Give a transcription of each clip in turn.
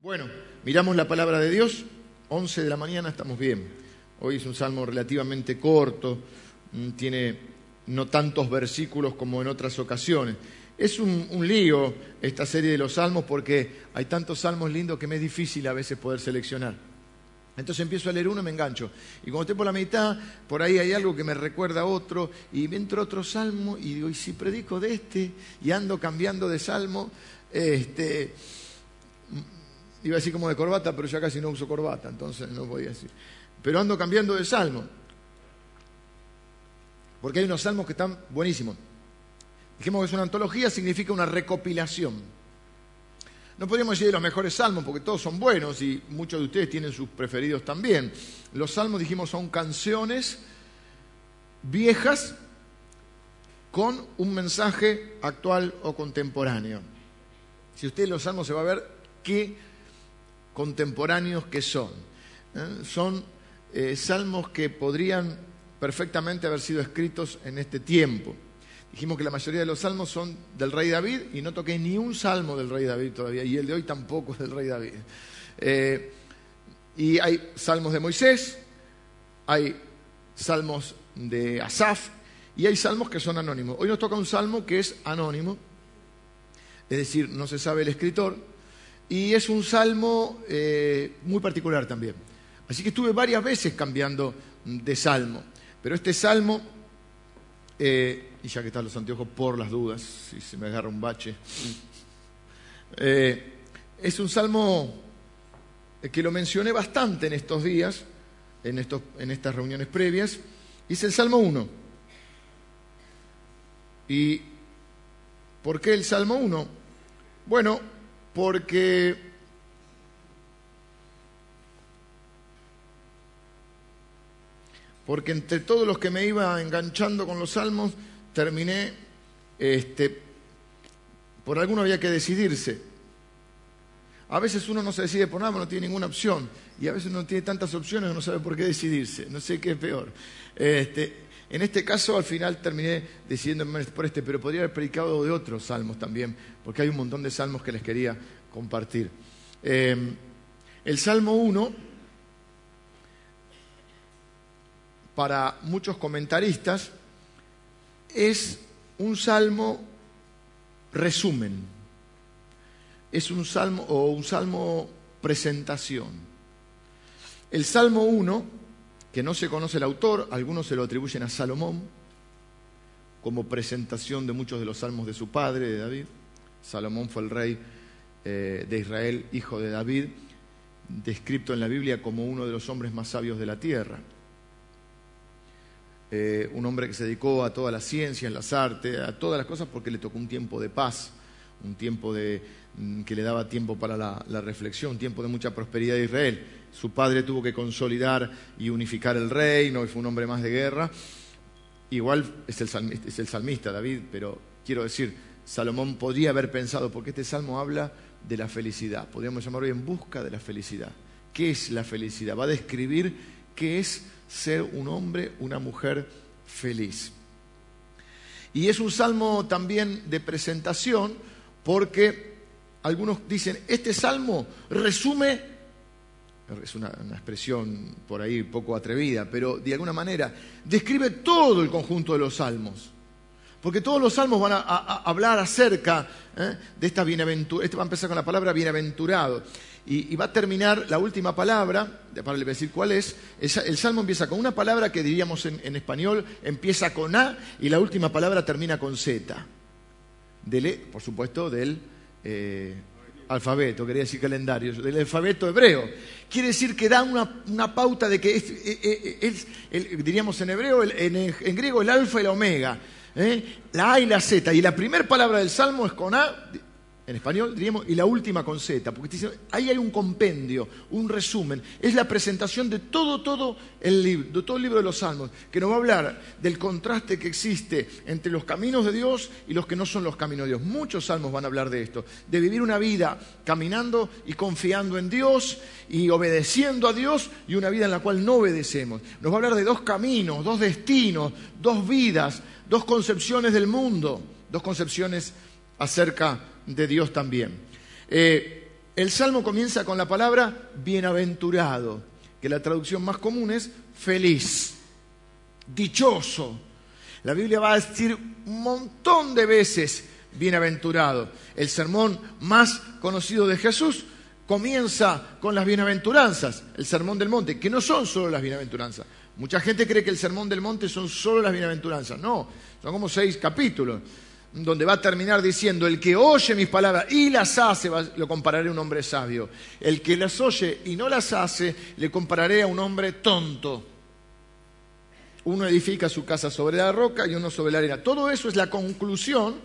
Bueno, miramos la palabra de Dios, 11 de la mañana estamos bien. Hoy es un salmo relativamente corto, mm, tiene no tantos versículos como en otras ocasiones. Es un, lío esta serie de los salmos porque hay tantos salmos lindos que me es difícil a veces poder seleccionar. Entonces empiezo a leer uno y me engancho. Y cuando estoy por la mitad, por ahí hay algo que me recuerda a otro, y entro otro salmo y digo, ¿y si predico de este? Y ando cambiando de salmo. Este, iba a decir como de corbata, pero ya casi no uso corbata, entonces no podía decir. Pero ando cambiando de salmo. Porque hay unos salmos que están buenísimos. Dijimos que es una antología, significa una recopilación. No podríamos decir de los mejores salmos, porque todos son buenos y muchos de ustedes tienen sus preferidos también. Los salmos, dijimos, son canciones viejas con un mensaje actual o contemporáneo. Si usted los salmos se va a ver qué contemporáneos que son. ¿eh? Son eh, salmos que podrían perfectamente haber sido escritos en este tiempo. Dijimos que la mayoría de los salmos son del rey David y no toqué ni un salmo del rey David todavía, y el de hoy tampoco es del rey David. Eh, y hay salmos de Moisés, hay salmos de Asaf y hay salmos que son anónimos. Hoy nos toca un salmo que es anónimo, es decir, no se sabe el escritor, y es un salmo eh, muy particular también. Así que estuve varias veces cambiando de salmo, pero este salmo, eh, y ya que están los anteojos por las dudas, si se me agarra un bache, eh, es un salmo que lo mencioné bastante en estos días, en, estos, en estas reuniones previas, y es el Salmo 1. ¿Y por qué el Salmo 1? Bueno, porque porque entre todos los que me iba enganchando con los salmos, terminé, este, por alguno había que decidirse. A veces uno no se decide por nada, no tiene ninguna opción, y a veces uno tiene tantas opciones no sabe por qué decidirse, no sé qué es peor. Este, en este caso, al final terminé decidiéndome por este, pero podría haber predicado de otros salmos también, porque hay un montón de salmos que les quería compartir. Eh, el Salmo 1, para muchos comentaristas, es un salmo resumen, es un salmo o un salmo presentación. El Salmo 1, que no se conoce el autor, algunos se lo atribuyen a Salomón, como presentación de muchos de los salmos de su padre, de David. Salomón fue el rey eh, de Israel, hijo de David, descrito en la Biblia como uno de los hombres más sabios de la tierra. Eh, un hombre que se dedicó a todas las ciencias, las artes, a todas las cosas porque le tocó un tiempo de paz, un tiempo de, mm, que le daba tiempo para la, reflexión, un tiempo de mucha prosperidad de Israel. Su padre tuvo que consolidar y unificar el reino y fue un hombre más de guerra. Igual es el salmista, es el salmista David, pero quiero decir, Salomón podría haber pensado, porque este salmo habla de la felicidad, podríamos llamarlo en busca de la felicidad. ¿Qué es la felicidad? Va a describir qué es ser un hombre, una mujer feliz. Y es un salmo también de presentación porque algunos dicen, este salmo resume, es una, expresión por ahí poco atrevida, pero de alguna manera describe todo el conjunto de los salmos. Porque todos los salmos van a hablar acerca ¿eh? de esta bienaventura. Este va a empezar con la palabra bienaventurado. Y, va a terminar la última palabra, para decir cuál es. El, salmo empieza con una palabra que diríamos en, español, empieza con A y la última palabra termina con Z. Del, e, por supuesto, del eh, alfabeto, quería decir calendario, del alfabeto hebreo. Quiere decir que da una, pauta de que es, es el, diríamos en hebreo, en, griego, el alfa y la omega. ¿Eh? La A y la Z. Y la primera palabra del Salmo es con A en español diríamos, y la última con Z, porque ahí hay un compendio, un resumen, es la presentación de todo, todo el libro, de todo el libro de los Salmos, que nos va a hablar del contraste que existe entre los caminos de Dios y los que no son los caminos de Dios. Muchos salmos van a hablar de esto, de vivir una vida caminando y confiando en Dios y obedeciendo a Dios y una vida en la cual no obedecemos. Nos va a hablar de dos caminos, dos destinos, dos vidas, dos concepciones del mundo, dos concepciones acerca de Dios también. Eh, el salmo comienza con la palabra bienaventurado, que la traducción más común es feliz, dichoso. La Biblia va a decir un montón de veces bienaventurado. El sermón más conocido de Jesús comienza con las bienaventuranzas, el sermón del monte, que no son solo las bienaventuranzas. Mucha gente cree que el sermón del monte son solo las bienaventuranzas. No, son como seis capítulos donde va a terminar diciendo, el que oye mis palabras y las hace, lo compararé a un hombre sabio. El que las oye y no las hace, le compararé a un hombre tonto. Uno edifica su casa sobre la roca y uno sobre la arena. Todo eso es la conclusión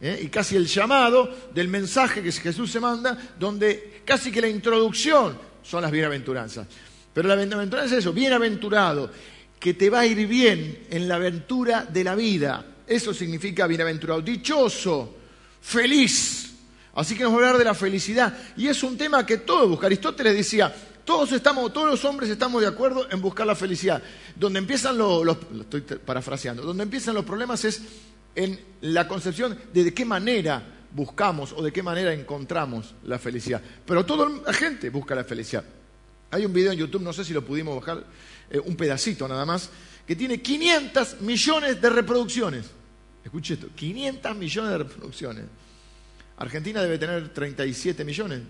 ¿eh? y casi el llamado del mensaje que Jesús se manda, donde casi que la introducción son las bienaventuranzas. Pero la bienaventuranza es eso, bienaventurado, que te va a ir bien en la aventura de la vida eso significa bienaventurado, dichoso, feliz. Así que nos va a hablar de la felicidad. Y es un tema que todos buscan. Aristóteles decía, todos estamos, todos los hombres estamos de acuerdo en buscar la felicidad. Donde empiezan los, lo estoy parafraseando, donde empiezan los problemas es en la concepción de de qué manera buscamos o de qué manera encontramos la felicidad. Pero toda la gente busca la felicidad. Hay un video en YouTube, no sé si lo pudimos bajar, eh, un pedacito nada más, que tiene 500 millones de reproducciones. Escuche esto, 500 millones de reproducciones. Argentina debe tener 37 millones.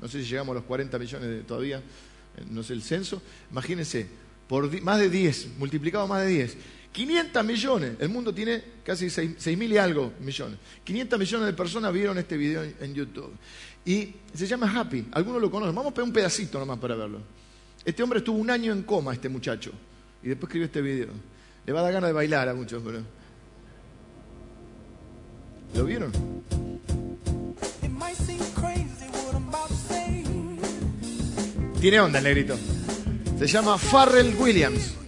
No sé si llegamos a los 40 millones todavía, eh, no sé el censo. Imagínense, por más de 10, multiplicado más de 10. 500 millones. El mundo tiene casi 6 mil y algo millones. 500 millones de personas vieron este video en, YouTube. Y se llama Happy. Algunos lo conocen. Vamos a pegar un pedacito nomás para verlo. Este hombre estuvo un año en coma, este muchacho. Y después escribió este video. Le va a dar ganas de bailar a muchos, pero... ¿Lo vieron? Tiene onda el negrito. Se llama Farrell Williams.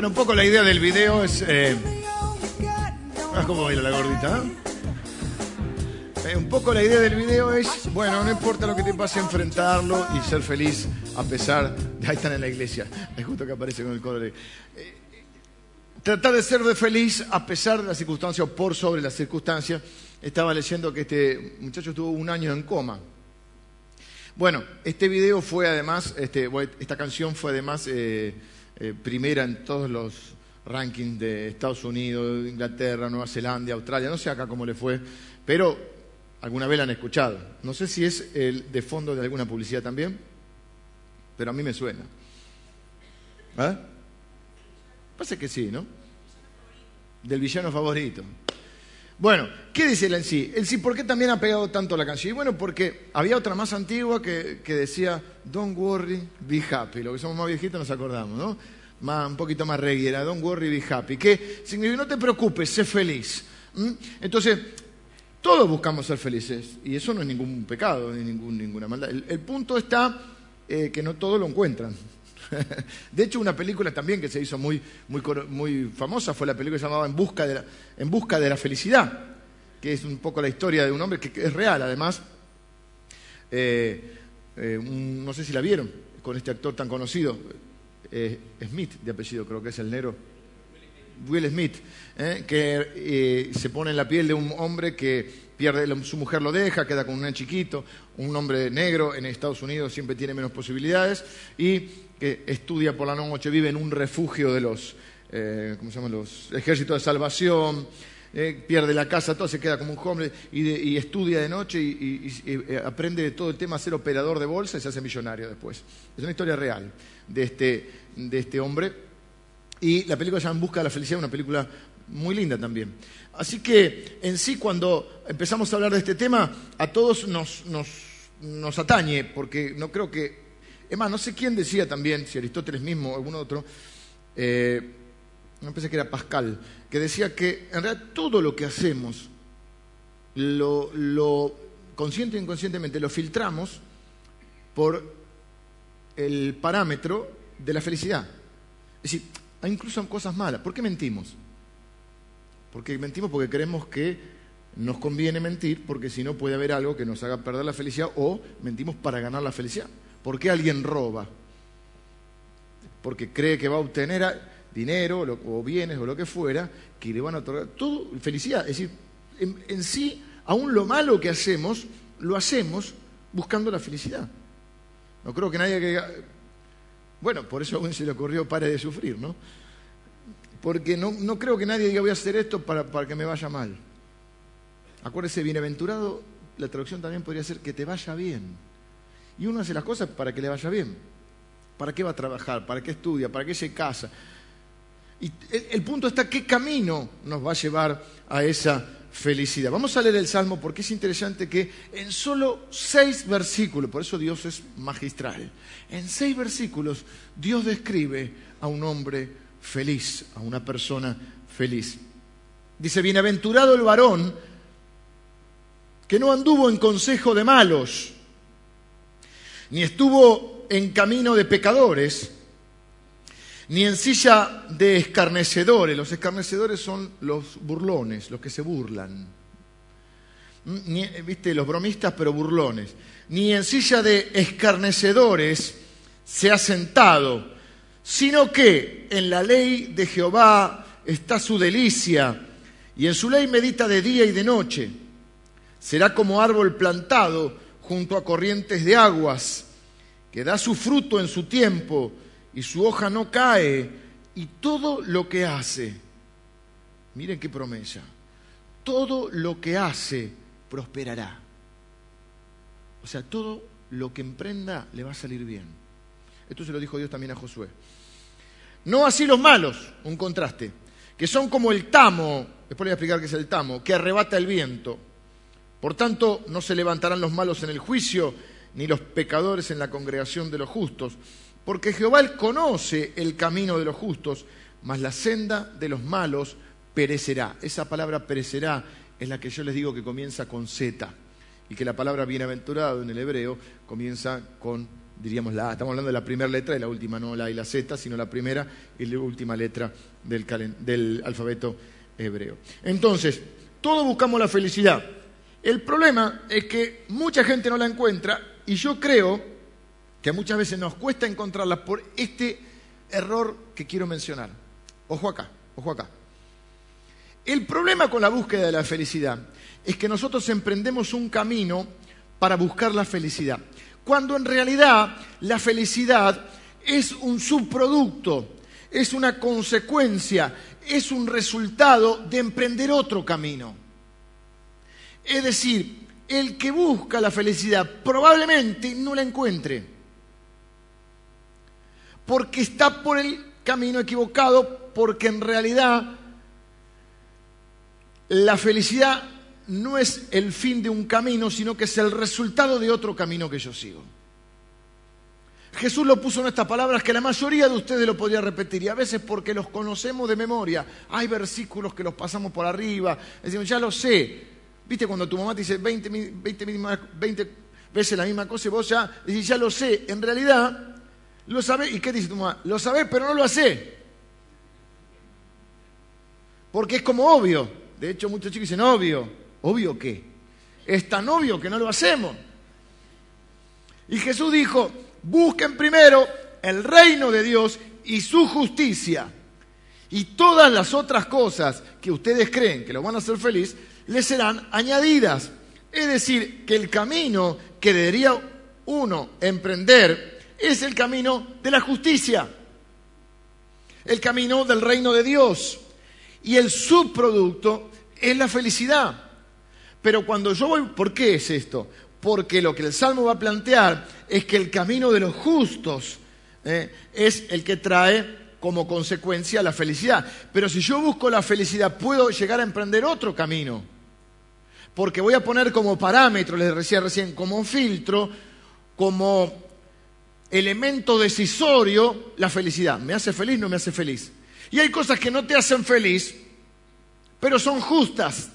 Bueno, un poco la idea del video es... Eh... Ah, ¿Cómo baila la gordita? Eh, un poco la idea del video es, bueno, no importa lo que te pase, enfrentarlo y ser feliz a pesar. Ahí están en la iglesia, es justo que aparece con el color. Eh, tratar de ser de feliz a pesar de las circunstancias o por sobre las circunstancias. Estaba leyendo que este muchacho estuvo un año en coma. Bueno, este video fue además, este, esta canción fue además... Eh, eh, primera en todos los rankings de Estados Unidos, Inglaterra, Nueva Zelanda, Australia, no sé acá cómo le fue, pero alguna vez la han escuchado. No sé si es el de fondo de alguna publicidad también, pero a mí me suena. ¿Eh? Pasa que sí, ¿no? Del villano favorito. Bueno, ¿qué dice el en sí? El sí, ¿por qué también ha pegado tanto la canción? Y bueno, porque había otra más antigua que, decía, Don't worry, be happy. Lo que somos más viejitos nos acordamos, ¿no? Más, un poquito más reggae, era Don't worry, be happy. Que significa, no te preocupes, sé feliz. Entonces, todos buscamos ser felices. Y eso no es ningún pecado, ni ningún, ninguna maldad. El, punto está eh, que no todos lo encuentran. De hecho, una película también que se hizo muy, muy, famosa fue la película llamaba en busca, de la, en busca de la Felicidad, que es un poco la historia de un hombre que, es real, además. Eh, eh, no sé si la vieron, con este actor tan conocido, eh, Smith de apellido, creo que es el negro. Will Smith, que se pone en la piel de un hombre que pierde, su mujer lo deja, queda con un chiquito, un hombre negro en Estados Unidos siempre tiene menos posibilidades y que estudia por la noche, vive en un refugio de los, eh, ¿cómo se llaman? los ejércitos de salvación, eh, pierde la casa, todo se queda como un hombre y, estudia de noche y, eh, aprende de todo el tema a ser operador de bolsa y se hace millonario después. Es una historia real de este, de este hombre. Y la película se llama En Busca de la Felicidad, una película muy linda también. Así que en sí, cuando empezamos a hablar de este tema, a todos nos, nos, nos atañe, porque no creo que... Es más, no sé quién decía también, si Aristóteles mismo o algún otro, eh, pensé que era Pascal, que decía que en realidad todo lo que hacemos, lo, consciente e inconscientemente, lo filtramos por el parámetro de la felicidad. Es decir, incluso cosas malas. ¿Por qué mentimos? Porque mentimos porque creemos que nos conviene mentir, porque si no puede haber algo que nos haga perder la felicidad, o mentimos para ganar la felicidad. ¿Por qué alguien roba? Porque cree que va a obtener dinero o bienes o lo que fuera, que le van a otorgar todo felicidad. Es decir, en, en sí, aún lo malo que hacemos, lo hacemos buscando la felicidad. No creo que nadie que diga, bueno, por eso aún se le ocurrió pare de sufrir, ¿no? Porque no, no creo que nadie diga voy a hacer esto para, para que me vaya mal. Acuérdese, bienaventurado, la traducción también podría ser que te vaya bien. Y uno hace las cosas para que le vaya bien. ¿Para qué va a trabajar? ¿Para qué estudia? ¿Para qué se casa? Y el, punto está qué camino nos va a llevar a esa felicidad. Vamos a leer el Salmo porque es interesante que en solo seis versículos, por eso Dios es magistral, en seis versículos Dios describe a un hombre feliz, a una persona feliz. Dice, bienaventurado el varón que no anduvo en consejo de malos, ni estuvo en camino de pecadores, ni en silla de escarnecedores. Los escarnecedores son los burlones, los que se burlan. Mm, Ni, Viste, los bromistas, pero burlones. Ni en silla de escarnecedores se ha sentado, sino que en la ley de Jehová está su delicia, y en su ley medita de día y de noche. Será como árbol plantado junto a corrientes de aguas, que da su fruto en su tiempo y su hoja no cae, y todo lo que hace, miren qué promesa, todo lo que hace prosperará. O sea, todo lo que emprenda le va a salir bien. Esto se lo dijo Dios también a Josué. No así los malos, un contraste, que son como el tamo, después le voy a explicar qué es el tamo, que arrebata el viento. Por tanto, no se levantarán los malos en el juicio, ni los pecadores en la congregación de los justos, porque Jehová conoce el camino de los justos, mas la senda de los malos perecerá. Esa palabra perecerá es la que yo les digo que comienza con Z, y que la palabra bienaventurado en el hebreo comienza con, diríamos, la A. Estamos hablando de la primera letra y la última, no la y la Z, sino la primera y la última letra del alfabeto hebreo. Entonces, todos buscamos la felicidad. El problema es que mucha gente no la encuentra y yo creo que muchas veces nos cuesta encontrarla por este error que quiero mencionar. Ojo acá, ojo acá. El problema con la búsqueda de la felicidad es que nosotros emprendemos un camino para buscar la felicidad, cuando en realidad la felicidad es un subproducto, es una consecuencia, es un resultado de emprender otro camino. Es decir, el que busca la felicidad probablemente no la encuentre, porque está por el camino equivocado, porque en realidad la felicidad no es el fin de un camino, sino que es el resultado de otro camino que yo sigo. Jesús lo puso en estas palabras que la mayoría de ustedes lo podría repetir, y a veces porque los conocemos de memoria. Hay versículos que los pasamos por arriba, decimos, ya lo sé. ¿Viste cuando tu mamá te dice 20, mi- 20 misma- 20 veces la misma cosa y vos ya decís, ya lo sé? En realidad, lo sabés. ¿Y qué dice tu mamá? Lo sabés, pero no lo hace. Porque es como obvio. De hecho, muchos chicos dicen, obvio. ¿Obvio qué? Es tan obvio que no lo hacemos. Y Jesús dijo, busquen primero el reino de Dios y su justicia. Y todas las otras cosas que ustedes creen que lo van a hacer feliz, les serán añadidas. Es decir, que el camino que debería uno emprender es el camino de la justicia, el camino del reino de Dios. Y el subproducto es la felicidad. Pero cuando yo voy, ¿por qué es esto? Porque lo que el Salmo va a plantear es que el camino de los justos eh, es el que trae como consecuencia la felicidad. Pero si yo busco la felicidad, puedo llegar a emprender otro camino. Porque voy a poner como parámetro, les decía recién, como filtro, como elemento decisorio la felicidad. ¿Me hace feliz? No me hace feliz. Y hay cosas que no te hacen feliz, pero son justas.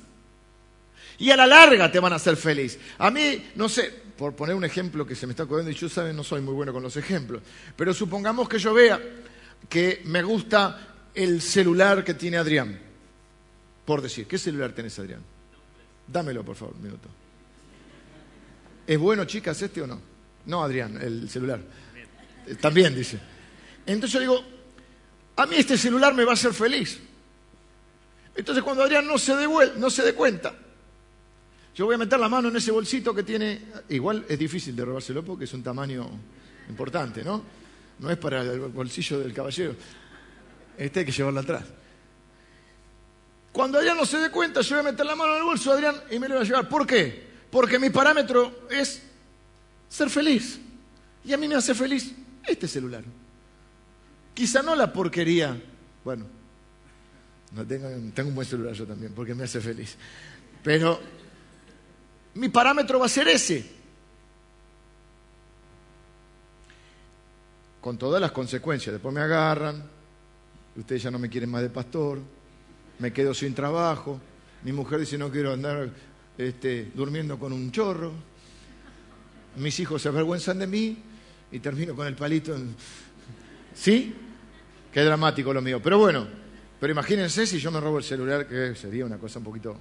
Y a la larga te van a hacer feliz. A mí, no sé, por poner un ejemplo que se me está ocurriendo, y yo saben, no soy muy bueno con los ejemplos, pero supongamos que yo vea que me gusta el celular que tiene Adrián. Por decir, ¿qué celular tenés, Adrián? Dámelo, por favor, un minuto. ¿Es bueno, chicas, este o no? No, Adrián, el celular. También dice. Entonces yo digo, a mí este celular me va a hacer feliz. Entonces cuando Adrián no se, dé, no se dé cuenta, yo voy a meter la mano en ese bolsito que tiene, igual es difícil de robárselo porque es un tamaño importante, ¿no? No es para el bolsillo del caballero. Este hay que llevarlo atrás. Cuando Adrián no se dé cuenta, yo voy a meter la mano en el bolso de Adrián y me lo voy a llevar. ¿Por qué? Porque mi parámetro es ser feliz. Y a mí me hace feliz este celular. Quizá no la porquería. Bueno, no tengo, tengo un buen celular yo también, porque me hace feliz. Pero mi parámetro va a ser ese. Con todas las consecuencias. Después me agarran, ustedes ya no me quieren más de pastor, me quedo sin trabajo, mi mujer dice no quiero andar este, durmiendo con un chorro, mis hijos se avergüenzan de mí y termino con el palito. ¿Sí? Qué dramático lo mío. Pero bueno, pero imagínense si yo me robo el celular, que sería una cosa un poquito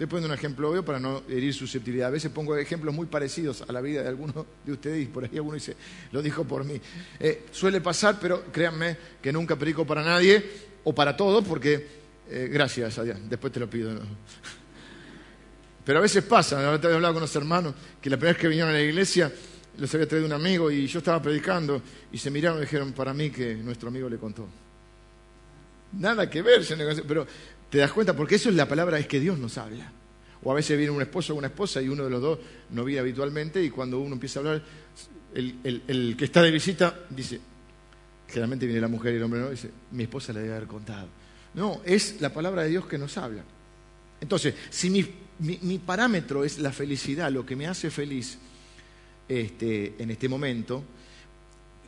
Estoy poniendo un ejemplo obvio para no herir susceptibilidad. A veces pongo ejemplos muy parecidos a la vida de algunos de ustedes y por ahí alguno dice, lo dijo por mí. Eh, suele pasar, pero créanme que nunca predico para nadie o para todos porque, eh, gracias a Dios, después te lo pido. Pero a veces pasa, ahora había hablado con los hermanos que la primera vez que vinieron a la iglesia los había traído un amigo y yo estaba predicando y se miraron y dijeron, para mí que nuestro amigo le contó. Nada que ver, pero ¿Te das cuenta? Porque eso es la palabra, es que Dios nos habla. O a veces viene un esposo o una esposa y uno de los dos no viene habitualmente y cuando uno empieza a hablar, el, que está de visita dice, generalmente viene la mujer y el hombre no, dice, mi esposa le debe haber contado. No, es la palabra de Dios que nos habla. Entonces, si mi, mi, parámetro es la felicidad, lo que me hace feliz este, en este momento,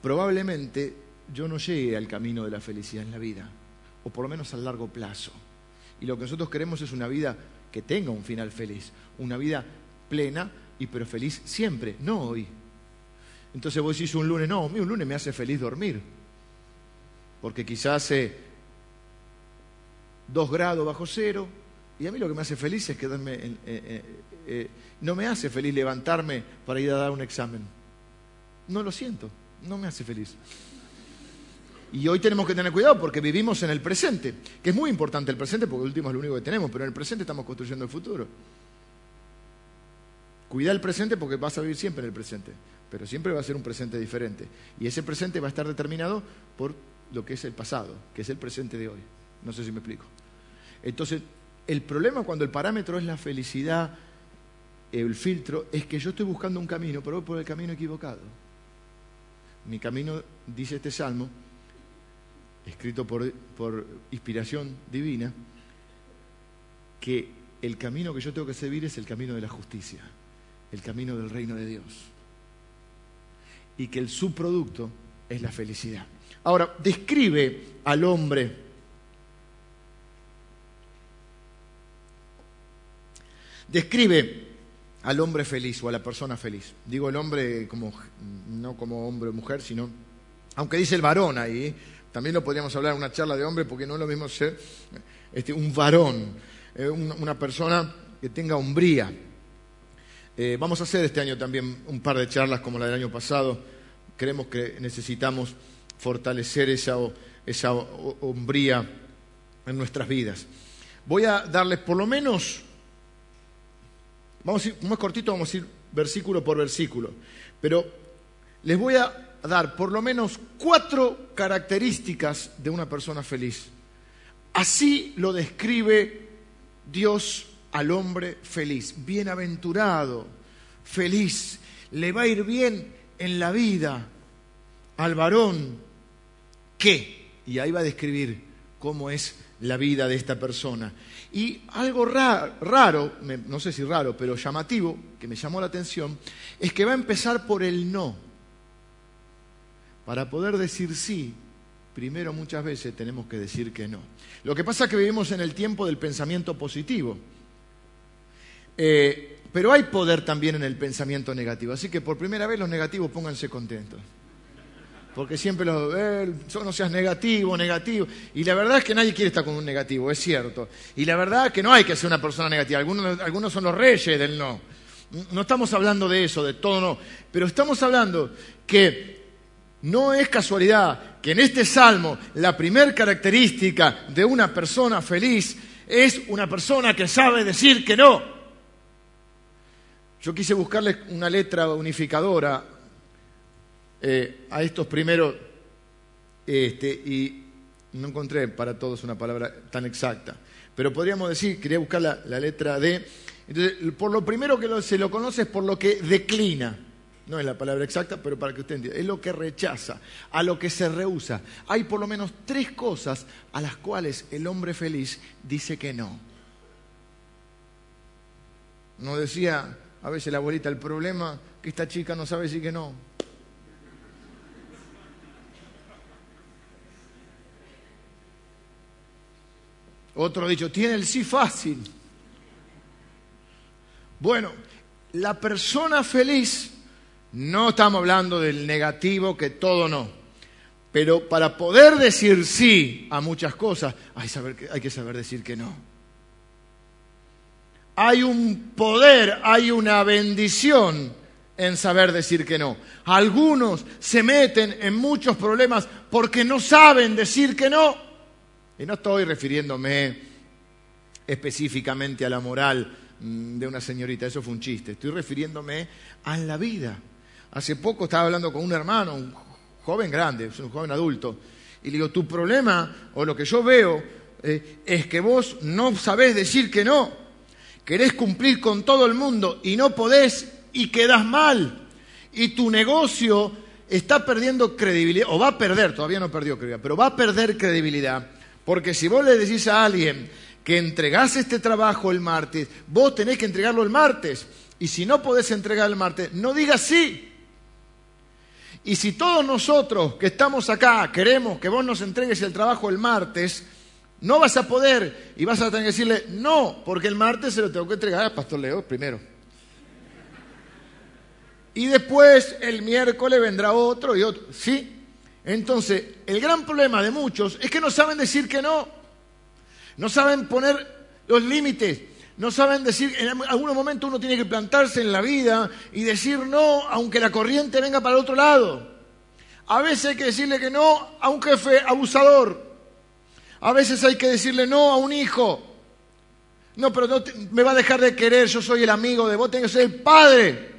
probablemente yo no llegue al camino de la felicidad en la vida, o por lo menos a largo plazo. Y lo que nosotros queremos es una vida que tenga un final feliz, una vida plena y pero feliz siempre, no hoy. Entonces vos decís un lunes, no, a mí un lunes me hace feliz dormir, porque quizás eh, 2 grados bajo cero, y a mí lo que me hace feliz es quedarme, eh, eh, eh, no me hace feliz levantarme para ir a dar un examen. No lo siento, no me hace feliz. Y hoy tenemos que tener cuidado porque vivimos en el presente, que es muy importante el presente porque el último es lo único que tenemos, pero en el presente estamos construyendo el futuro. Cuida el presente porque vas a vivir siempre en el presente, pero siempre va a ser un presente diferente. Y ese presente va a estar determinado por lo que es el pasado, que es el presente de hoy. No sé si me explico. Entonces, el problema cuando el parámetro es la felicidad, el filtro, es que yo estoy buscando un camino, pero voy por el camino equivocado. Mi camino, dice este salmo, escrito por, inspiración divina, que el camino que yo tengo que seguir es el camino de la justicia, el camino del reino de Dios. Y que el subproducto es la felicidad. Ahora, describe al hombre describe al hombre feliz o a la persona feliz. Digo el hombre como no como hombre o mujer, sino aunque dice el varón ahí, también lo podríamos hablar en una charla de hombre porque no es lo mismo ser este, un varón, eh, una persona que tenga hombría. Eh, vamos a hacer este año también un par de charlas como la del año pasado. Creemos que necesitamos fortalecer esa, esa hombría en nuestras vidas. Voy a darles por lo menos, vamos a ir, como cortito, vamos a ir versículo por versículo, pero les voy a dar por lo menos cuatro características de una persona feliz. Así lo describe Dios al hombre feliz, bienaventurado, feliz, le va a ir bien en la vida al varón que, y ahí va a describir cómo es la vida de esta persona. Y algo raro, no sé si raro, pero llamativo, que me llamó la atención, es que va a empezar por el no. Para poder decir sí, primero muchas veces tenemos que decir que no. Lo que pasa es que vivimos en el tiempo del pensamiento positivo. Eh, pero hay poder también en el pensamiento negativo. Así que por primera vez los negativos pónganse contentos. Porque siempre los, eh, no seas negativo, negativo. Y la verdad es que nadie quiere estar con un negativo, es cierto. Y la verdad es que no hay que ser una persona negativa. Algunos, algunos son los reyes del no. No estamos hablando de eso, de todo no. Pero estamos hablando que no es casualidad que en este salmo la primer característica de una persona feliz es una persona que sabe decir que no. Yo quise buscarle una letra unificadora eh, a estos primeros este, y no encontré para todos una palabra tan exacta. Pero podríamos decir, quería buscar la, letra D. Entonces, por lo primero que se lo conoce es por lo que declina. No es la palabra exacta, pero para que usted entienda. Es lo que rechaza, a lo que se rehúsa. Hay por lo menos tres cosas a las cuales el hombre feliz dice que no. No decía a veces la abuelita, el problema que esta chica no sabe decir que no. Otro dicho, tiene el sí fácil. Bueno, la persona feliz no estamos hablando del negativo, que todo no. Pero para poder decir sí a muchas cosas, hay, hay que saber decir que no. Hay un poder, hay una bendición en saber decir que no. Algunos se meten en muchos problemas porque no saben decir que no. Y no estoy refiriéndome específicamente a la moral mm, de una señorita, eso fue un chiste. Estoy refiriéndome a la vida. Hace poco estaba hablando con un hermano, un joven grande, un joven adulto, y le digo, tu problema, o lo que yo veo, eh, es que vos no sabés decir que no. Querés cumplir con todo el mundo y no podés y quedás mal. Y tu negocio está perdiendo credibilidad, o va a perder, todavía no perdió credibilidad, pero va a perder credibilidad. Porque si vos le decís a alguien que entregás este trabajo el martes, vos tenés que entregarlo el martes. Y si no podés entregar el martes, no digas sí. Y si todos nosotros que estamos acá queremos que vos nos entregues el trabajo el martes, no vas a poder y vas a tener que decirle no, porque el martes se lo tengo que entregar al Pastor Leo primero. Y después el miércoles vendrá otro y otro. ¿Sí? Entonces, el gran problema de muchos es que no saben decir que no. No saben poner los límites. No saben decir, en algunos momentos uno tiene que plantarse en la vida y decir no, aunque la corriente venga para el otro lado. A veces hay que decirle que no a un jefe abusador. A veces hay que decirle no a un hijo. No, pero no me va a dejar de querer, yo soy el amigo de vos, tengo que ser el padre.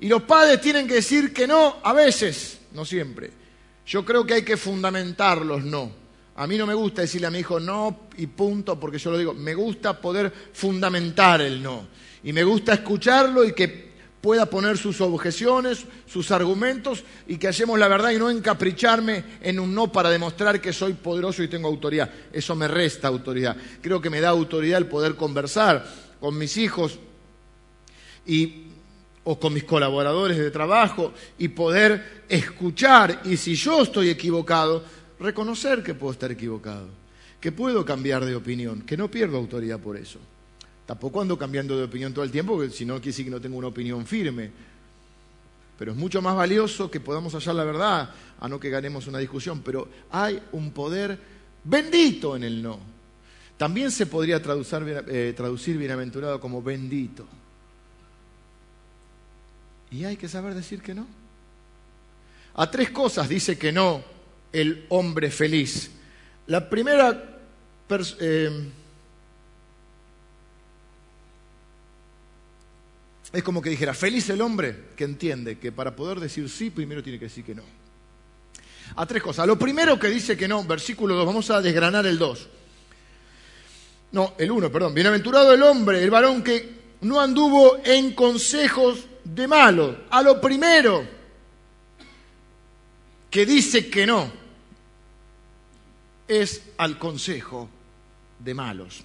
Y los padres tienen que decir que no a veces, no siempre. Yo creo que hay que fundamentar los no. A mí no me gusta decirle a mi hijo no y punto, porque yo lo digo, me gusta poder fundamentar el no. Y me gusta escucharlo y que pueda poner sus objeciones, sus argumentos y que hacemos la verdad y no encapricharme en un no para demostrar que soy poderoso y tengo autoridad. Eso me resta autoridad. Creo que me da autoridad el poder conversar con mis hijos y o con mis colaboradores de trabajo y poder escuchar y si yo estoy equivocado, reconocer que puedo estar equivocado, que puedo cambiar de opinión, que no pierdo autoridad por eso. Tampoco ando cambiando de opinión todo el tiempo, porque si no decir que no tengo una opinión firme. Pero es mucho más valioso que podamos hallar la verdad, a no que ganemos una discusión. Pero hay un poder bendito en el no. También se podría traducir, eh, traducir bienaventurado como bendito. Y hay que saber decir que no. A tres cosas dice que no el hombre feliz? La primera... eh, es como que dijera, feliz el hombre que entiende que para poder decir sí, primero tiene que decir que no. A tres cosas. Lo primero que dice que no, versículo 2, vamos a desgranar el 2. No, el 1, perdón. Bienaventurado el hombre, el varón que no anduvo en consejos de malos. A lo primero que dice que no es al consejo de malos.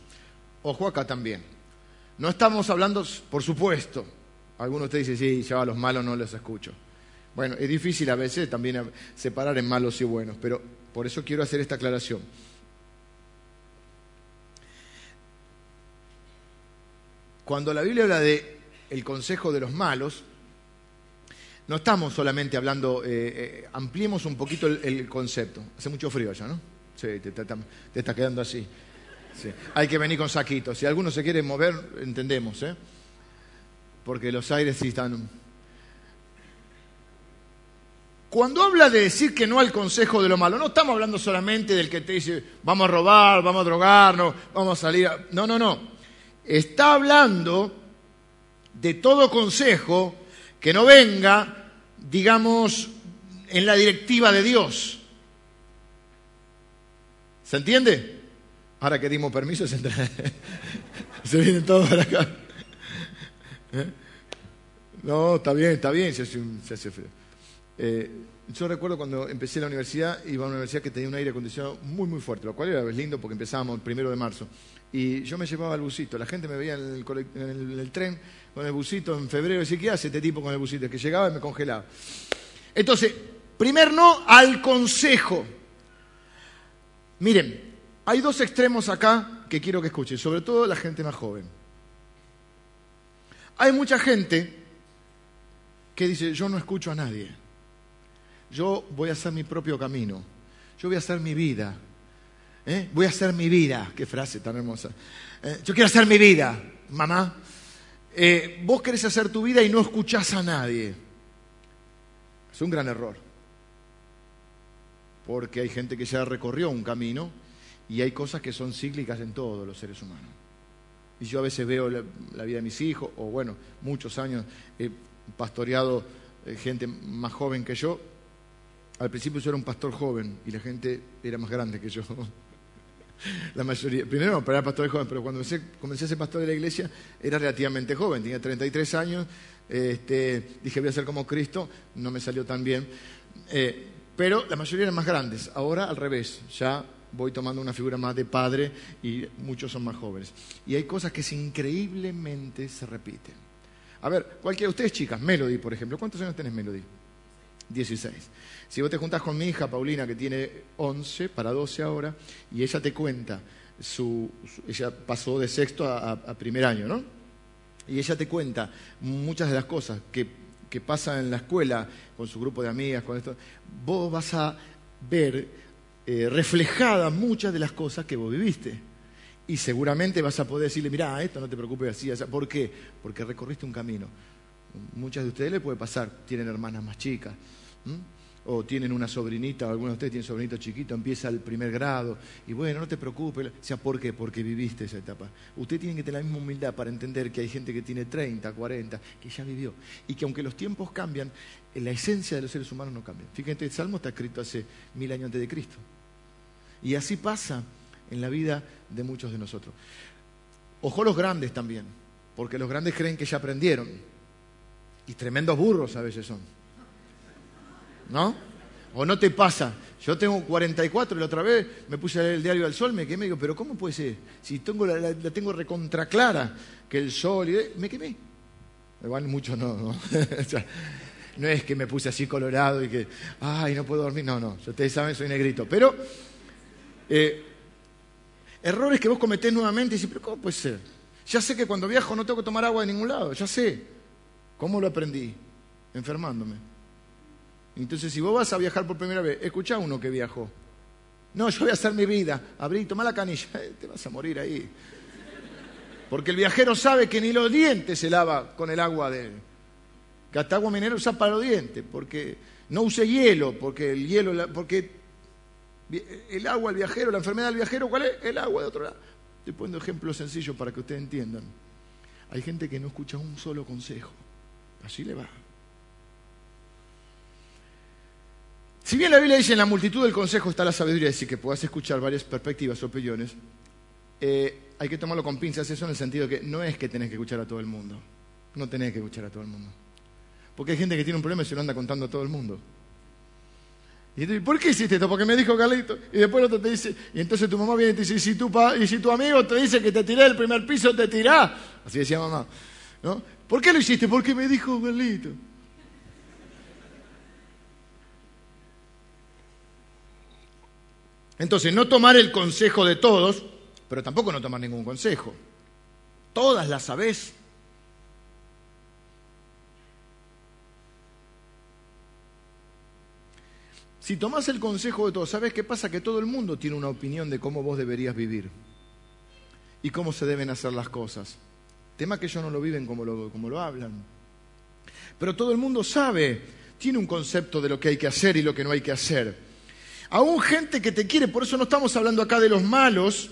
Ojo acá también. No estamos hablando, por supuesto, algunos de ustedes dicen, sí, ya a los malos no los escucho. Bueno, es difícil a veces también separar en malos y buenos, pero por eso quiero hacer esta aclaración. Cuando la Biblia habla de el consejo de los malos, no estamos solamente hablando, eh, eh, ampliemos un poquito el, concepto. Hace mucho frío allá, ¿no? Sí, te, está quedando así. Sí. Hay que venir con saquitos. Si alguno se quiere mover, entendemos, ¿eh? Porque los aires sí están... Cuando habla de decir que no al consejo de lo malo, no estamos hablando solamente del que te dice, vamos a robar, vamos a drogarnos, vamos a salir... a-". No, no, no. Está hablando de todo consejo que no venga, digamos, en la directiva de Dios. ¿Se entiende? Ahora que dimos permiso, se, entra- se vienen todos para acá. ¿Eh? No, está bien, está bien, se hace, un-. Eh, yo recuerdo cuando empecé la universidad, iba a una universidad que tenía un aire acondicionado muy, muy fuerte, lo cual era lindo porque empezábamos el primero de marzo. Y yo me llevaba el busito, la gente me veía en el, tren con el busito en febrero y decía, ¿qué hace este tipo con el busito? Que llegaba y me congelaba. Entonces, primer no al consejo. Miren, hay dos extremos acá que quiero que escuchen, sobre todo la gente más joven. Hay mucha gente que dice, yo no escucho a nadie. Yo voy a hacer mi propio camino. Yo voy a hacer mi vida. ¿Eh? Voy a hacer mi vida. Qué frase tan hermosa. Eh, yo quiero hacer mi vida, mamá. Eh, vos querés hacer tu vida y no escuchás a nadie. Es un gran error. Porque hay gente que ya recorrió un camino y hay cosas que son cíclicas en todos los seres humanos. Y yo a veces veo la, la vida de mis hijos, o bueno, muchos años he pastoreado gente más joven que yo. Al principio yo era un pastor joven y la gente era más grande que yo. La mayoría, primero era pastor joven, pero cuando comencé, a ser pastor de la iglesia era relativamente joven, tenía 33 años, este, dije voy a ser como Cristo, no me salió tan bien, Eh, pero la mayoría eran más grandes, ahora al revés, ya voy tomando una figura más de padre y muchos son más jóvenes. Y hay cosas que increíblemente se repiten. A ver, cualquiera de ustedes chicas, Melody por ejemplo, ¿cuántos años tenés Melody? 16. Si vos te juntás con mi hija Paulina, que tiene 11 para 12 ahora, y ella te cuenta, su, ella pasó de sexto a, primer año, ¿no? Y ella te cuenta muchas de las cosas que, que pasan en la escuela, con su grupo de amigas, con esto, vos vas a ver eh, reflejadas muchas de las cosas que vos viviste. Y seguramente vas a poder decirle, mirá, esto no te preocupes así, así. ¿Por qué? Porque recorriste un camino. Muchas de ustedes les puede pasar, tienen hermanas más chicas, ¿m? o tienen una sobrinita, algunos de ustedes tienen sobrinito chiquito, empieza el primer grado, y bueno, no te preocupes, o sea, ¿por qué? Porque viviste esa etapa. Usted tiene que tener la misma humildad para entender que hay gente que tiene 30, 40, que ya vivió, y que aunque los tiempos cambian, eh, la esencia de los seres humanos no cambia. Fíjense, el Salmo está escrito hace mil años antes de Cristo. Y así pasa en la vida de muchos de nosotros. Ojo los grandes también, porque los grandes creen que ya aprendieron. Y tremendos burros a veces son. ¿No? ¿O no te pasa? Yo tengo 44 y la otra vez me puse a leer el diario del sol, me quemé, digo, pero ¿cómo puede ser? Si tengo la, tengo recontra clara, que el sol, y me quemé. Igual mucho no, ¿no? No es que me puse así colorado y que, ay, no puedo dormir, no, no, ustedes saben, soy negrito. Pero, eh, errores que vos cometés nuevamente y decís, pero ¿cómo puede ser? Ya sé que cuando viajo no tengo que tomar agua de ningún lado, ya sé. ¿Cómo lo aprendí? Enfermándome. Entonces, si vos vas a viajar por primera vez, escuchá a uno que viajó. No, yo voy a hacer mi vida. Abrí, toma la canilla. Te vas a morir ahí. Porque el viajero sabe que ni los dientes se lava con el agua de... Que hasta agua minera usa para los dientes. Porque no use hielo, porque el hielo... Porque El agua, el viajero, la enfermedad del viajero, ¿cuál es? El agua de otro lado. Estoy poniendo ejemplos sencillos para que ustedes entiendan. Hay gente que no escucha un solo consejo. Así le va. Si bien la Biblia dice en la multitud del consejo está la sabiduría, es decir, que puedas escuchar varias perspectivas o opiniones, eh, hay que tomarlo con pinzas eso en el sentido que no es que tenés que escuchar a todo el mundo. No tenés que escuchar a todo el mundo. Porque hay gente que tiene un problema y se lo anda contando a todo el mundo. Y tú, ¿por qué hiciste esto? Porque me dijo Carlito. Y después otro te dice, y entonces tu mamá viene y te dice, si tu, pa- y si tu amigo te dice que te tiré del primer piso, te tirá. Así decía mamá. ¿no? ¿Por qué lo hiciste? Porque me dijo Carlito. Entonces, no tomar el consejo de todos, pero tampoco no tomar ningún consejo. Todas las sabés. Si tomás el consejo de todos, ¿sabes qué pasa? Que todo el mundo tiene una opinión de cómo vos deberías vivir y cómo se deben hacer las cosas. Tema que ellos no lo viven como lo, como lo hablan. Pero todo el mundo sabe, tiene un concepto de lo que hay que hacer y lo que no hay que hacer. Aún gente que te quiere, por eso no estamos hablando acá de los malos,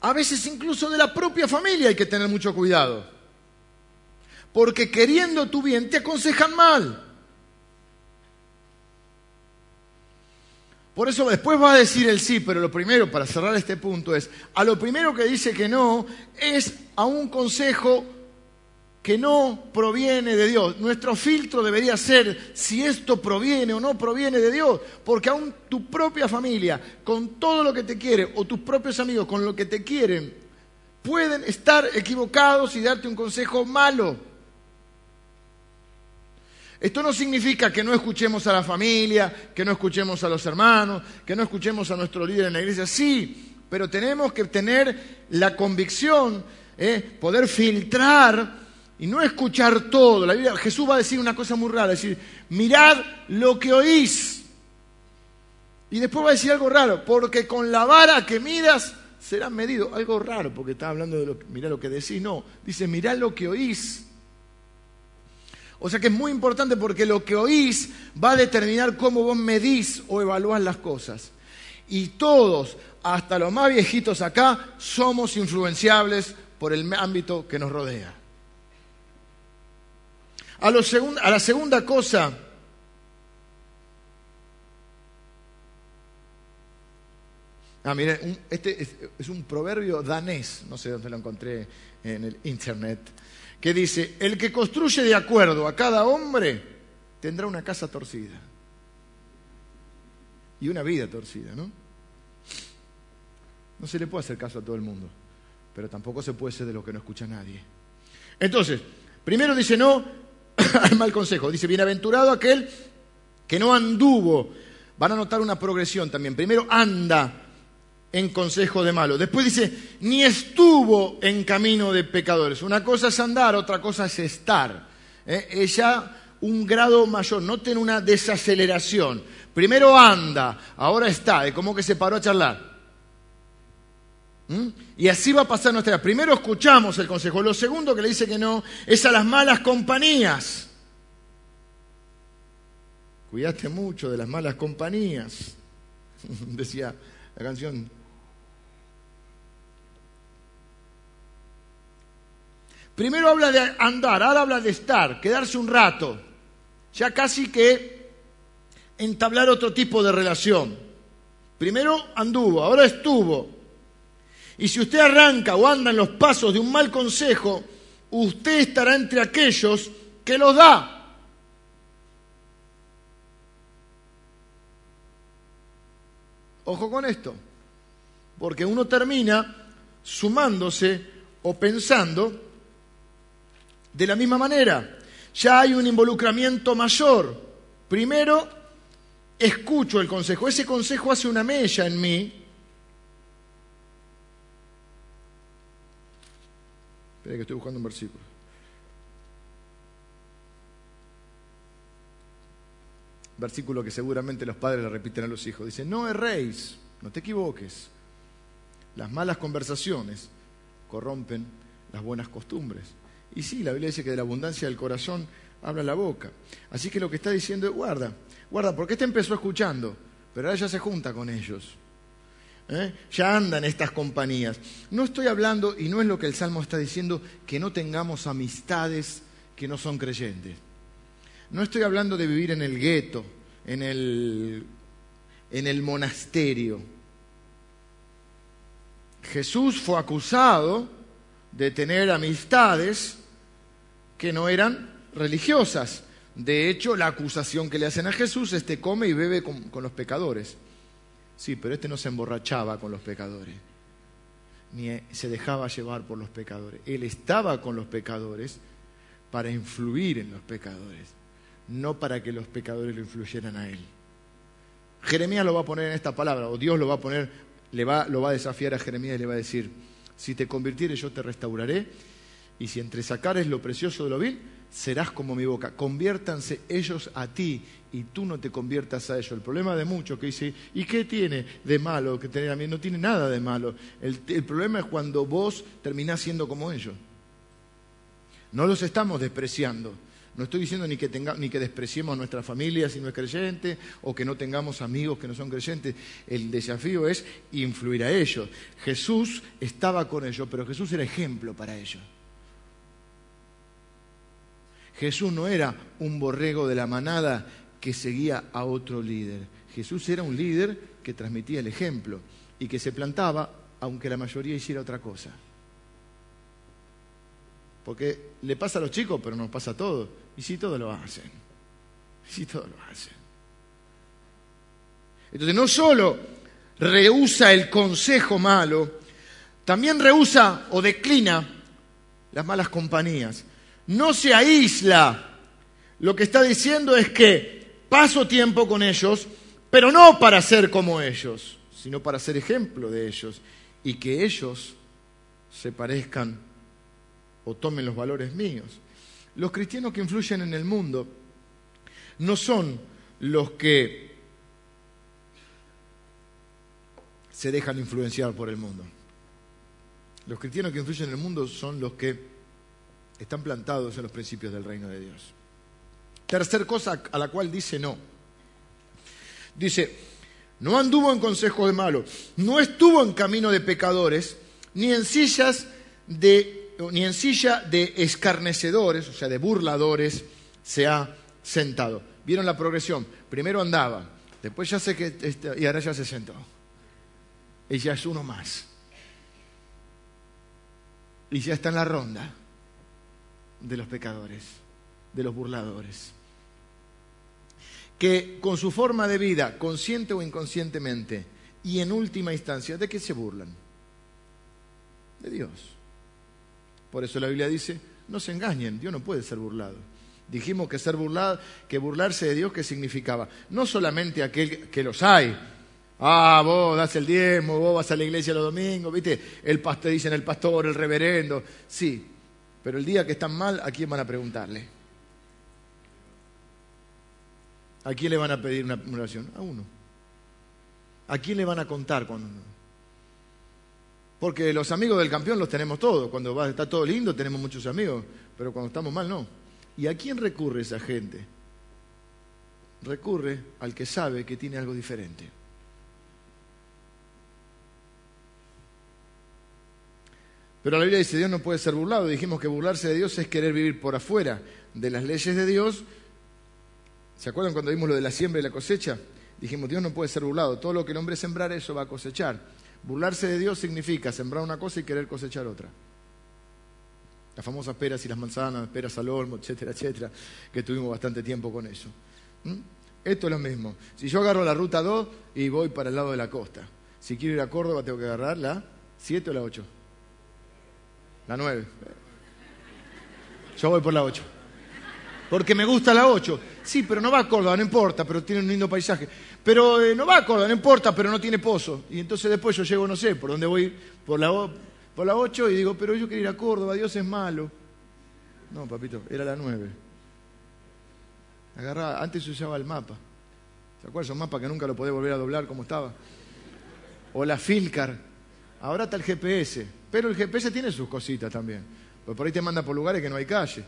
a veces incluso de la propia familia hay que tener mucho cuidado. Porque queriendo tu bien te aconsejan mal. Por eso después va a decir el sí, pero lo primero para cerrar este punto es, a lo primero que dice que no es a un consejo que no proviene de Dios. Nuestro filtro debería ser si esto proviene o no proviene de Dios, porque aún tu propia familia, con todo lo que te quiere, o tus propios amigos con lo que te quieren, pueden estar equivocados y darte un consejo malo. Esto no significa que no escuchemos a la familia, que no escuchemos a los hermanos, que no escuchemos a nuestro líder en la iglesia. Sí, pero tenemos que tener la convicción, ¿eh? poder filtrar y no escuchar todo. La Jesús va a decir una cosa muy rara, decir, mirad lo que oís. Y después va a decir algo raro, porque con la vara que midas serán medidos. Algo raro, porque está hablando de lo mirá lo que decís. No, dice, mirad lo que oís. O sea que es muy importante porque lo que oís va a determinar cómo vos medís o evaluás las cosas. Y todos, hasta los más viejitos acá, somos influenciables por el ámbito que nos rodea. A, la segunda cosa, ah, mire, este es, es un proverbio danés, no sé dónde lo encontré en el internet, que dice, el que construye de acuerdo a cada hombre tendrá una casa torcida y una vida torcida, ¿no? No se le puede hacer caso a todo el mundo, pero tampoco se puede ser de lo que no escucha nadie. Entonces, primero dice no al mal consejo. Dice, bienaventurado aquel que no anduvo. Van a notar una progresión también. Primero anda en consejo de malo. Después dice, ni estuvo en camino de pecadores. Una cosa es andar, otra cosa es estar. ¿Eh? Es ya un grado mayor, noten una desaceleración. Primero anda, ahora está, es como que se paró a charlar. ¿Mm? Y así va a pasar nuestra vida. Primero escuchamos el consejo. Lo segundo que le dice que no es a las malas compañías. Cuídate mucho de las malas compañías, decía la canción. Primero habla de andar, ahora habla de estar, quedarse un rato, ya casi que entablar otro tipo de relación. Primero anduvo, ahora estuvo. Y si usted arranca o anda en los pasos de un mal consejo, usted estará entre aquellos que los da. Ojo con esto, porque uno termina sumándose o pensando de la misma manera. Ya hay un involucramiento mayor. Primero, escucho el consejo. Ese consejo hace una mella en mí. Espera que estoy buscando un versículo. Versículo que seguramente los padres le repiten a los hijos. Dice, no erréis, no te equivoques. Las malas conversaciones corrompen las buenas costumbres. Y sí, la Biblia dice que de la abundancia del corazón habla la boca. Así que lo que está diciendo es, guarda, guarda, porque este empezó escuchando, pero ahora ya se junta con ellos. ¿Eh? Ya anda en estas compañías. No estoy hablando, y no es lo que el Salmo está diciendo, que no tengamos amistades que no son creyentes. No estoy hablando de vivir en el gueto, en el, en el monasterio. Jesús fue acusado de tener amistades que no eran religiosas. De hecho, la acusación que le hacen a Jesús es que come y bebe con los pecadores. Sí, pero este no se emborrachaba con los pecadores, ni se dejaba llevar por los pecadores. Él estaba con los pecadores para influir en los pecadores, no para que los pecadores lo influyeran a él. Jeremías lo va a poner en esta palabra, o Dios lo va a poner, le va, lo va a desafiar a Jeremías y le va a decir, si te convirtieres yo te restauraré, y si entre sacares lo precioso de lo vil, serás como mi boca. Conviértanse ellos a ti y tú no te conviertas a ellos. El problema de muchos que dice, ¿y qué tiene de malo que tener a mí? No tiene nada de malo. El, problema es cuando vos terminás siendo como ellos. No los estamos despreciando. No estoy diciendo ni que, tenga, ni que despreciemos a nuestra familia si no es creyente o que no tengamos amigos que no son creyentes. El desafío es influir a ellos. Jesús estaba con ellos, pero Jesús era ejemplo para ellos. Jesús no era un borrego de la manada que seguía a otro líder. Jesús era un líder que transmitía el ejemplo y que se plantaba aunque la mayoría hiciera otra cosa. Porque le pasa a los chicos, pero nos pasa a todos. Y si todos lo hacen. Y si todos lo hacen. Entonces no solo rehúsa el consejo malo, también rehúsa o declina las malas compañías. No se aísla. Lo que está diciendo es que paso tiempo con ellos, pero no para ser como ellos, sino para ser ejemplo de ellos y que ellos se parezcan o tomen los valores míos. Los cristianos que influyen en el mundo no son los que se dejan influenciar por el mundo. Los cristianos que influyen en el mundo son los que están plantados en los principios del reino de Dios. Tercer cosa a la cual dice no. Dice, no anduvo en consejo de malos, no estuvo en camino de pecadores, ni en sillas de ni en silla de escarnecedores, o sea, de burladores, se ha sentado. ¿Vieron la progresión? Primero andaba, después ya sé que, y ahora ya se sentó. Ya es uno más. Y ya está en la ronda de los pecadores, de los burladores. Que con su forma de vida, consciente o inconscientemente, y en última instancia, ¿de qué se burlan? De Dios. Por eso la Biblia dice, no se engañen, Dios no puede ser burlado. Dijimos que ser burlado, que burlarse de Dios, ¿qué significaba? No solamente aquel que los hay. Ah, vos das el diezmo, vos vas a la iglesia los domingos, ¿viste? El pastor, dicen el pastor, el reverendo. Sí, pero el día que están mal, ¿a quién van a preguntarle? ¿A quién le van a pedir una oración? A uno. ¿A quién le van a contar con uno? Porque los amigos del campeón los tenemos todos. Cuando va, está todo lindo tenemos muchos amigos, pero cuando estamos mal no. ¿Y a quién recurre esa gente? Recurre al que sabe que tiene algo diferente. Pero la Biblia dice, Dios no puede ser burlado. Dijimos que burlarse de Dios es querer vivir por afuera de las leyes de Dios. ¿Se acuerdan cuando vimos lo de la siembra y la cosecha? Dijimos, Dios no puede ser burlado. Todo lo que el hombre sembrar, eso va a cosechar. Burlarse de Dios significa sembrar una cosa y querer cosechar otra. Las famosas peras y las manzanas, peras al olmo, etcétera, etcétera, que tuvimos bastante tiempo con eso. ¿Mm? Esto es lo mismo. Si yo agarro la ruta 2 y voy para el lado de la costa, si quiero ir a Córdoba tengo que agarrar la 7 o la 8. La 9. Yo voy por la 8. Porque me gusta la 8. Sí, pero no va a Córdoba, no importa, pero tiene un lindo paisaje. Pero eh, no va a Córdoba, no importa, pero no tiene pozo. Y entonces después yo llego, no sé, por dónde voy, por la, por la 8 y digo, pero yo quiero ir a Córdoba, Dios es malo. No, papito, era la 9. Agarraba, antes usaba el mapa. ¿Se acuerdan esos mapas que nunca lo podés volver a doblar como estaba? O la Filcar. Ahora está el GPS. Pero el GPS tiene sus cositas también. Pues por ahí te manda por lugares que no hay calle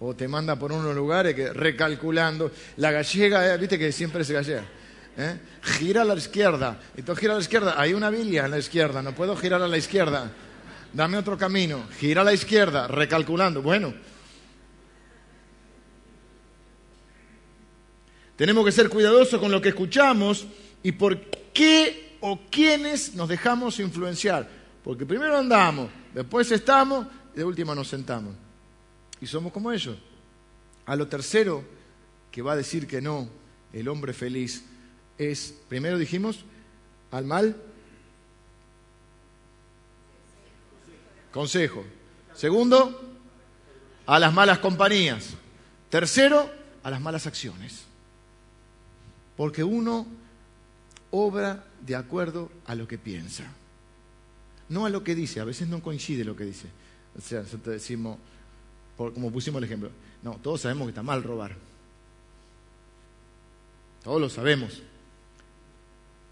o te manda por unos lugares que recalculando. La gallega, eh, viste que siempre se gallega. ¿eh? Gira a la izquierda. Entonces gira a la izquierda. Hay una Biblia a la izquierda. No puedo girar a la izquierda. Dame otro camino. Gira a la izquierda. Recalculando. Bueno. Tenemos que ser cuidadosos con lo que escuchamos y por qué o quiénes nos dejamos influenciar. Porque primero andamos, después estamos y de última nos sentamos. Y somos como ellos. A lo tercero que va a decir que no, el hombre feliz, es, primero dijimos, al mal, consejo. Segundo, a las malas compañías. Tercero, a las malas acciones. Porque uno obra de acuerdo a lo que piensa, no a lo que dice. A veces no coincide lo que dice. O sea, nosotros decimos, como pusimos el ejemplo, no, todos sabemos que está mal robar. Todos lo sabemos.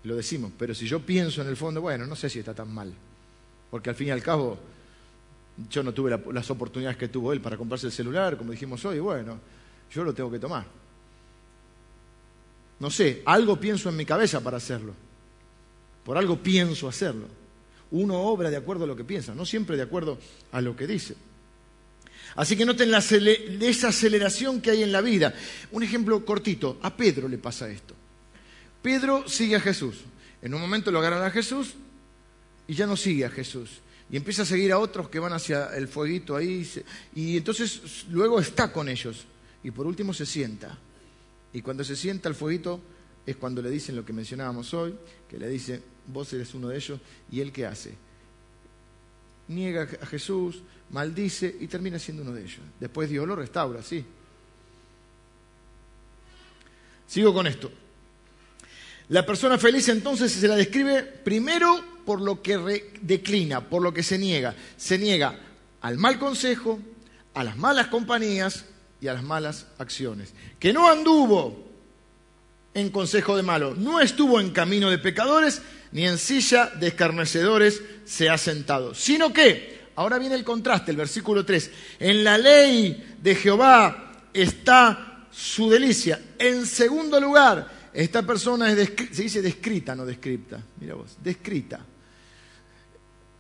Lo decimos, pero si yo pienso en el fondo, bueno, no sé si está tan mal. Porque al fin y al cabo, yo no tuve la- las oportunidades que tuvo él para comprarse el celular, como dijimos hoy, bueno, yo lo tengo que tomar. No sé, algo pienso en mi cabeza para hacerlo. Por algo pienso hacerlo. Uno obra de acuerdo a lo que piensa, no siempre de acuerdo a lo que dice. Así que noten la acele- esa aceleración que hay en la vida. Un ejemplo cortito, a Pedro le pasa esto. Pedro sigue a Jesús. En un momento lo agarran a Jesús y ya no sigue a Jesús. Y empieza a seguir a otros que van hacia el fueguito ahí. Y entonces luego está con ellos. Y por último se sienta. Y cuando se sienta al fueguito es cuando le dicen lo que mencionábamos hoy, que le dice, vos eres uno de ellos, y él qué hace? Niega a Jesús, maldice y termina siendo uno de ellos. Después Dios lo restaura, sí. Sigo con esto. La persona feliz entonces se la describe primero por lo que declina, por lo que se niega. Se niega al mal consejo, a las malas compañías y a las malas acciones. Que no anduvo en consejo de malo, no estuvo en camino de pecadores, ni en silla de escarnecedores se ha sentado, sino que, ahora viene el contraste, el versículo 3, en la ley de Jehová está su delicia. En segundo lugar, esta persona se dice descrita, no descripta, mira vos, descrita.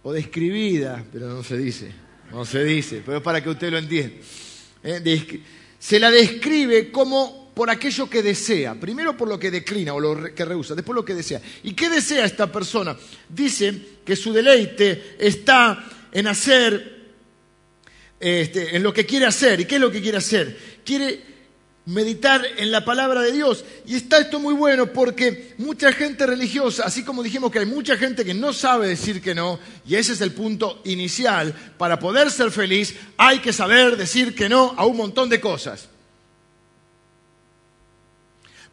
O describida, pero no se dice, no se dice, pero es para que usted lo entienda. Eh, se la describe como por aquello que desea, primero por lo que declina o lo que rehúsa, después lo que desea. ¿Y qué desea esta persona? Dice que su deleite está en hacer, este, en lo que quiere hacer. ¿Y qué es lo que quiere hacer? Quiere meditar en la palabra de Dios. Y está esto muy bueno porque mucha gente religiosa, así como dijimos que hay mucha gente que no sabe decir que no, y ese es el punto inicial, para poder ser feliz hay que saber decir que no a un montón de cosas.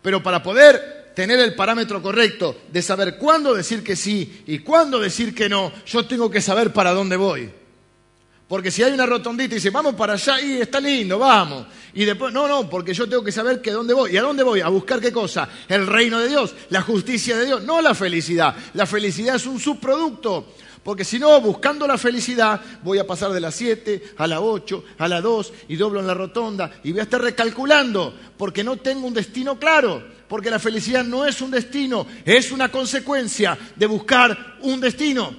Pero para poder tener el parámetro correcto de saber cuándo decir que sí y cuándo decir que no, yo tengo que saber para dónde voy. Porque si hay una rotondita y dice, vamos para allá, y está lindo, vamos. Y después, no, no, porque yo tengo que saber que dónde voy. ¿Y a dónde voy? A buscar qué cosa? El reino de Dios, la justicia de Dios, no la felicidad. La felicidad es un subproducto. Porque si no, buscando la felicidad, voy a pasar de las 7 a la 8, a la 2 y doblo en la rotonda y voy a estar recalculando porque no tengo un destino claro. Porque la felicidad no es un destino, es una consecuencia de buscar un destino.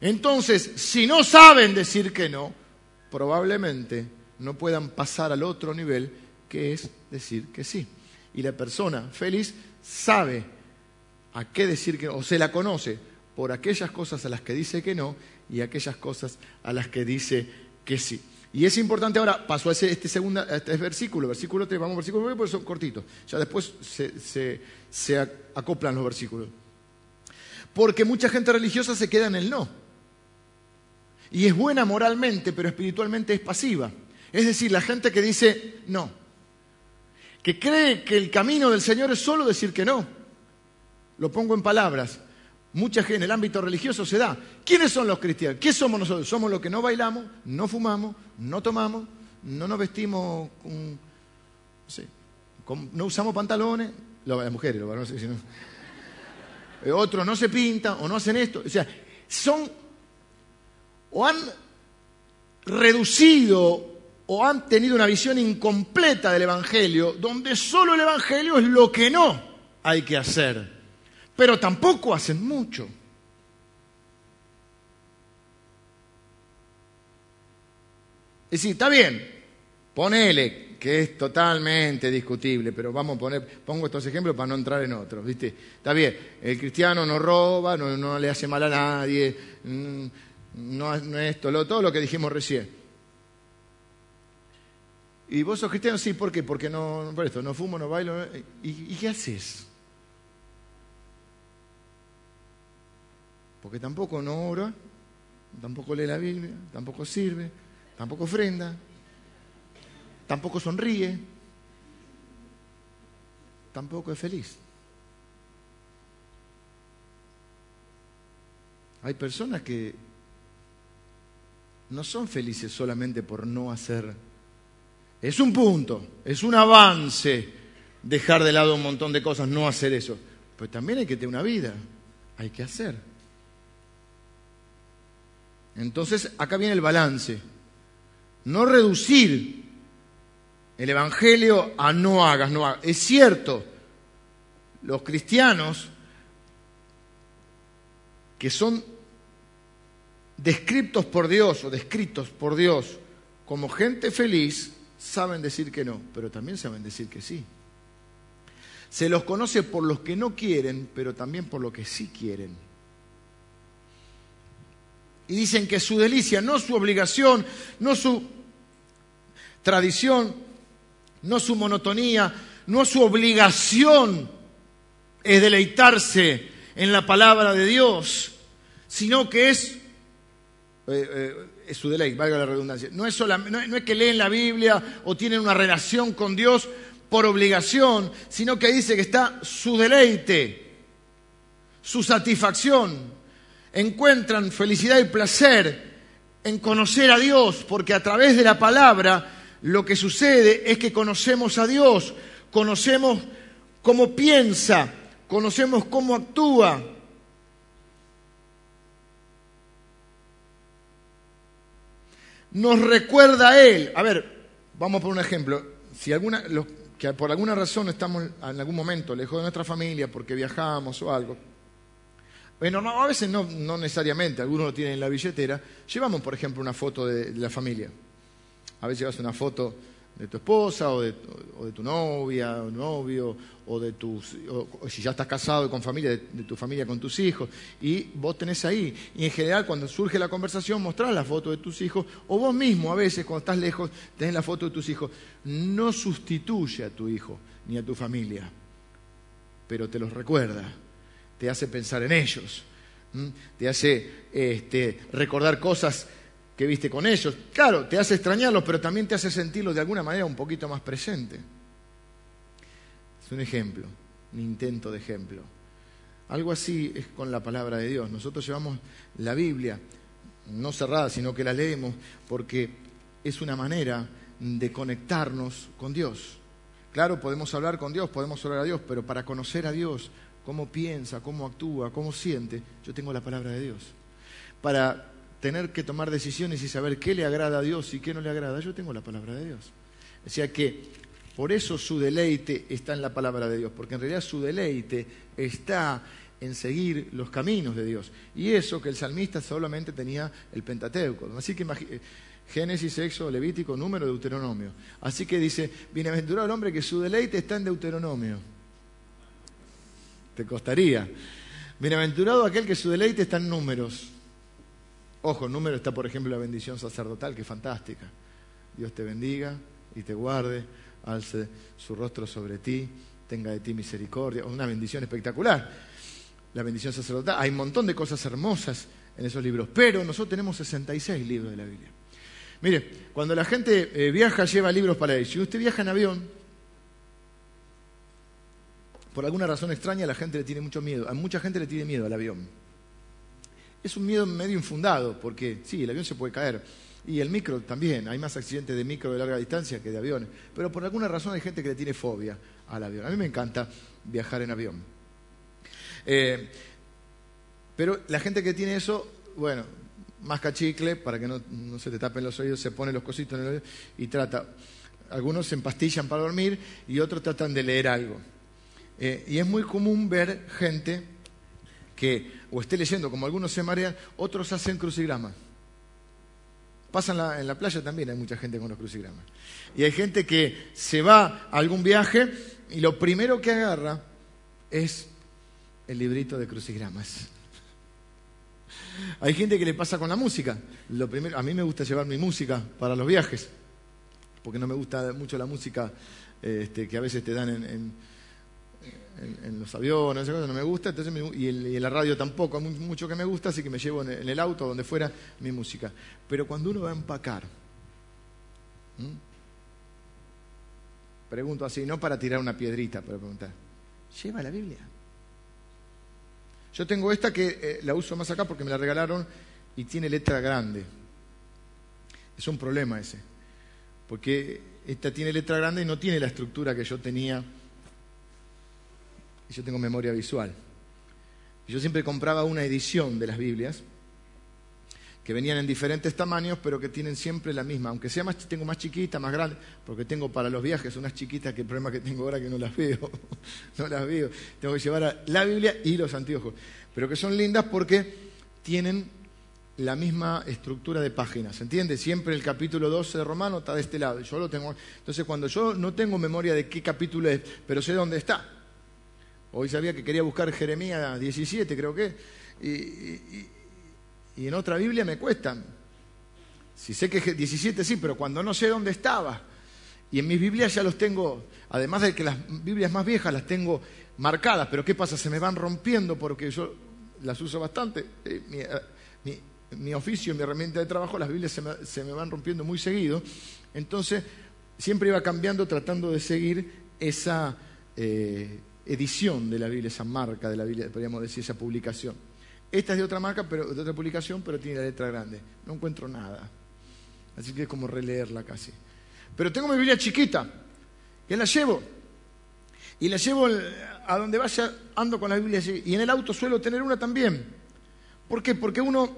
Entonces, si no saben decir que no, probablemente no puedan pasar al otro nivel, que es decir que sí. Y la persona feliz sabe a qué decir que no, o se la conoce por aquellas cosas a las que dice que no y aquellas cosas a las que dice que sí. Y es importante ahora, paso a ese, este, segunda, a este versículo, versículo 3, vamos al versículo 9 porque son cortitos, ya después se- se acoplan los versículos. Porque mucha gente religiosa se queda en el no. Y es buena moralmente, pero espiritualmente es pasiva. Es decir, la gente que dice no. Que cree que el camino del Señor es solo decir que no. Lo pongo en palabras. Mucha gente en el ámbito religioso se da. ¿Quiénes son los cristianos? ¿Qué somos nosotros? Somos los que no bailamos, no fumamos, no tomamos, no nos vestimos con... No, sé, con- no usamos pantalones, lo- las mujeres, los varones, si no. Eh, Otros no se pintan o no hacen esto. O sea, son o han reducido o han tenido una visión incompleta del Evangelio, donde solo el Evangelio es lo que no hay que hacer, pero tampoco hacen mucho. Es decir, está bien, ponele, que es totalmente discutible, pero vamos a poner, pongo estos ejemplos para no entrar en otros, ¿viste? Está bien, el cristiano no roba, no, le hace mal a nadie, mm, no, no esto, lo, todo lo que dijimos recién. Y vos sos cristiano, sí, ¿por qué? Porque no, por esto, no fumo, no bailo. no- ¿Y, y qué haces? Porque tampoco no ora, tampoco lee la Biblia, tampoco sirve, tampoco ofrenda, tampoco sonríe, tampoco es feliz. Hay personas que no son felices solamente por no hacer. Es un punto, es un avance dejar de lado un montón de cosas, no hacer eso. Pero también hay que tener una vida, hay que hacer. Entonces, acá viene el balance. No reducir el Evangelio a no hagas, no hagas. Es cierto, los cristianos que son descriptos por Dios o descritos por Dios como gente feliz, saben decir que no, pero también saben decir que sí. Se los conoce por los que no quieren, pero también por lo que sí quieren. Y dicen que su delicia, no su obligación, no su tradición, no su monotonía, no su obligación es deleitarse en la palabra de Dios, sino que es, eh, eh, su deleite, valga la redundancia. No es, solam- no no es que leen la Biblia o tienen una relación con Dios por obligación, sino que dice que está su deleite, su satisfacción. Encuentran felicidad y placer en conocer a Dios, porque a través de la palabra lo que sucede es que conocemos a Dios, conocemos cómo piensa, conocemos cómo actúa. Nos recuerda a Él. A ver, vamos por un ejemplo. Si alguna, que por alguna razón estamos en algún momento lejos de nuestra familia porque viajamos o algo, bueno, no, a veces no, no necesariamente, algunos lo tienen en la billetera. Llevamos, por ejemplo, una foto de, la familia. A veces llevas una foto de tu esposa o de, tu novia o novio o de tus o, o si ya estás casado con familia de, de tu familia con tus hijos y vos tenés ahí y en general cuando surge la conversación mostrás la foto de tus hijos o vos mismo a veces cuando estás lejos tenés la foto de tus hijos no sustituye a tu hijo ni a tu familia pero te los recuerda te hace pensar en ellos, te hace este, recordar cosas que viste con ellos. Claro, te hace extrañarlos, pero también te hace sentirlos de alguna manera un poquito más presente. Es un ejemplo, un intento de ejemplo. Algo así es con la palabra de Dios. Nosotros llevamos la Biblia, no cerrada, sino que la leemos, porque es una manera de conectarnos con Dios. Claro, podemos hablar con Dios, podemos orar a Dios, pero para conocer a Dios, cómo piensa, cómo actúa, cómo siente, yo tengo la palabra de Dios. Para tener que tomar decisiones y saber qué le agrada a Dios y qué no le agrada, yo tengo la palabra de Dios. O sea que por eso su deleite está en la palabra de Dios, porque en realidad su deleite está en seguir los caminos de Dios. Y eso que el salmista solamente tenía el Pentateuco. Así que imagi- Génesis, Éxodo, Levítico, Número, Deuteronomio. Así que dice, bienaventurado el hombre que su deleite está en Deuteronomio. Te costaría. Bienaventurado aquel que su deleite está en números. Ojo, en número está, por ejemplo, la bendición sacerdotal, que es fantástica. Dios te bendiga y te guarde, alce su rostro sobre ti, tenga de ti misericordia. Una bendición espectacular. La bendición sacerdotal. Hay un montón de cosas hermosas en esos libros, pero nosotros tenemos 66 libros de la Biblia. Mire, cuando la gente eh, viaja, lleva libros para él. Si usted viaja en avión, por alguna razón extraña, la gente le tiene mucho miedo. A mucha gente le tiene miedo al avión. Es un miedo medio infundado, porque sí, el avión se puede caer. Y el micro también. Hay más accidentes de micro de larga distancia que de aviones. Pero por alguna razón hay gente que le tiene fobia al avión. A mí me encanta viajar en avión. Eh, pero la gente que tiene eso, bueno, masca chicle para que no, no se te tapen los oídos, se pone los cositos en el oído y trata. Algunos se empastillan para dormir y otros tratan de leer algo. Eh, y es muy común ver gente que o esté leyendo, como algunos se marean, otros hacen crucigramas. Pasa en la, playa también, hay mucha gente con los crucigramas. Y hay gente que se va a algún viaje y lo primero que agarra es el librito de crucigramas. Hay gente que le pasa con la música. Lo primero, a mí me gusta llevar mi música para los viajes, porque no me gusta mucho la música este, que a veces te dan en- en- en los aviones, esas cosas, no me gusta, entonces me- y, el- y en la radio tampoco, mucho que me gusta, así que me llevo en el, en el auto, donde fuera, mi música. Pero cuando uno va a empacar, pregunto así, no para tirar una piedrita, para preguntar, ¿lleva la Biblia? Yo tengo esta que eh, la uso más acá porque me la regalaron y tiene letra grande. Es un problema ese, porque esta tiene letra grande y no tiene la estructura que yo tenía. Y yo tengo memoria visual. Yo siempre compraba una edición de las Biblias que venían en diferentes tamaños, pero que tienen siempre la misma, aunque sea más, tengo más chiquita, más grande, porque tengo para los viajes unas chiquitas que el problema que tengo ahora es que no las veo, no las veo, tengo que llevar la Biblia y los anteojos, pero que son lindas porque tienen la misma estructura de páginas, ¿entiendes? Siempre el capítulo 12 de Romano está de este lado, yo lo tengo, entonces cuando yo no tengo memoria de qué capítulo es, pero sé dónde está, hoy sabía que quería buscar Jeremías 17, creo que, y, en otra Biblia me cuestan. Si sé que es 17 sí, pero cuando no sé dónde estaba. Y en mis Biblias ya los tengo, además de que las Biblias más viejas las tengo marcadas, pero ¿qué pasa? Se me van rompiendo porque yo las uso bastante. Eh, Mi, oficio, mi herramienta de trabajo, las Biblias se me, se me van rompiendo muy seguido. Entonces, siempre iba cambiando tratando de seguir esa eh, edición de la Biblia, esa marca de la Biblia, podríamos decir, esa publicación. Esta es de otra marca, pero de otra publicación, pero tiene la letra grande. No encuentro nada. Así que es como releerla casi. Pero tengo mi Biblia chiquita, que la llevo. Y la llevo a donde vaya, ando con la Biblia. Y en el auto suelo tener una también. ¿Por qué? Porque uno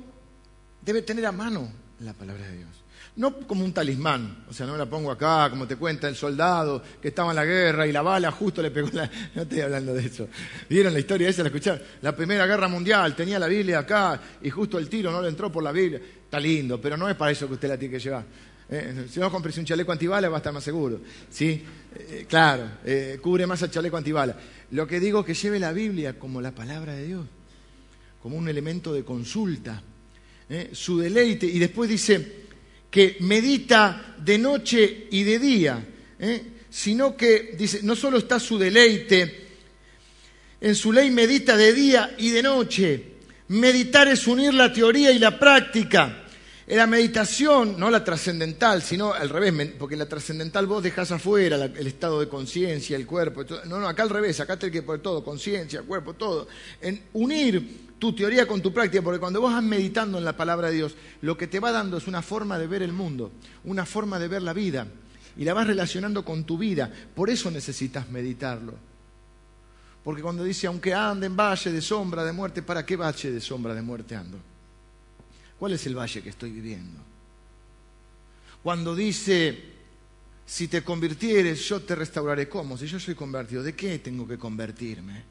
debe tener a mano la palabra de Dios. No como un talismán, o sea, no me la pongo acá, como te cuenta el soldado que estaba en la guerra y la bala justo le pegó la... No estoy hablando de eso. ¿Vieron la historia esa? ¿La escucharon? La Primera Guerra Mundial, tenía la Biblia acá y justo el tiro no le entró por la Biblia. Está lindo, pero no es para eso que usted la tiene que llevar. Eh, si no compres un chaleco antibala va a estar más seguro. ¿sí? Eh, claro, eh, cubre más el chaleco antibala. Lo que digo es que lleve la Biblia como la palabra de Dios, como un elemento de consulta. Su deleite. Y después dice que medita de noche y de día, ¿eh? sino que dice, no solo está su deleite, en su ley medita de día y de noche. Meditar es unir la teoría y la práctica. En la meditación, no la trascendental, sino al revés, porque la trascendental vos dejás afuera el estado de conciencia, el cuerpo. No, no, acá al revés, acá tenés que poner todo, conciencia, cuerpo, todo. En unir tu teoría con tu práctica, porque cuando vos vas meditando en la palabra de Dios, lo que te va dando es una forma de ver el mundo, una forma de ver la vida, y la vas relacionando con tu vida. Por eso necesitas meditarlo. Porque cuando dice, aunque ande en valle de sombra de muerte, ¿para qué valle de sombra de muerte ando? ¿Cuál es el valle que estoy viviendo? Cuando dice, si te convirtieres, yo te restauraré. ¿Cómo? Si yo soy convertido, ¿de qué tengo que convertirme?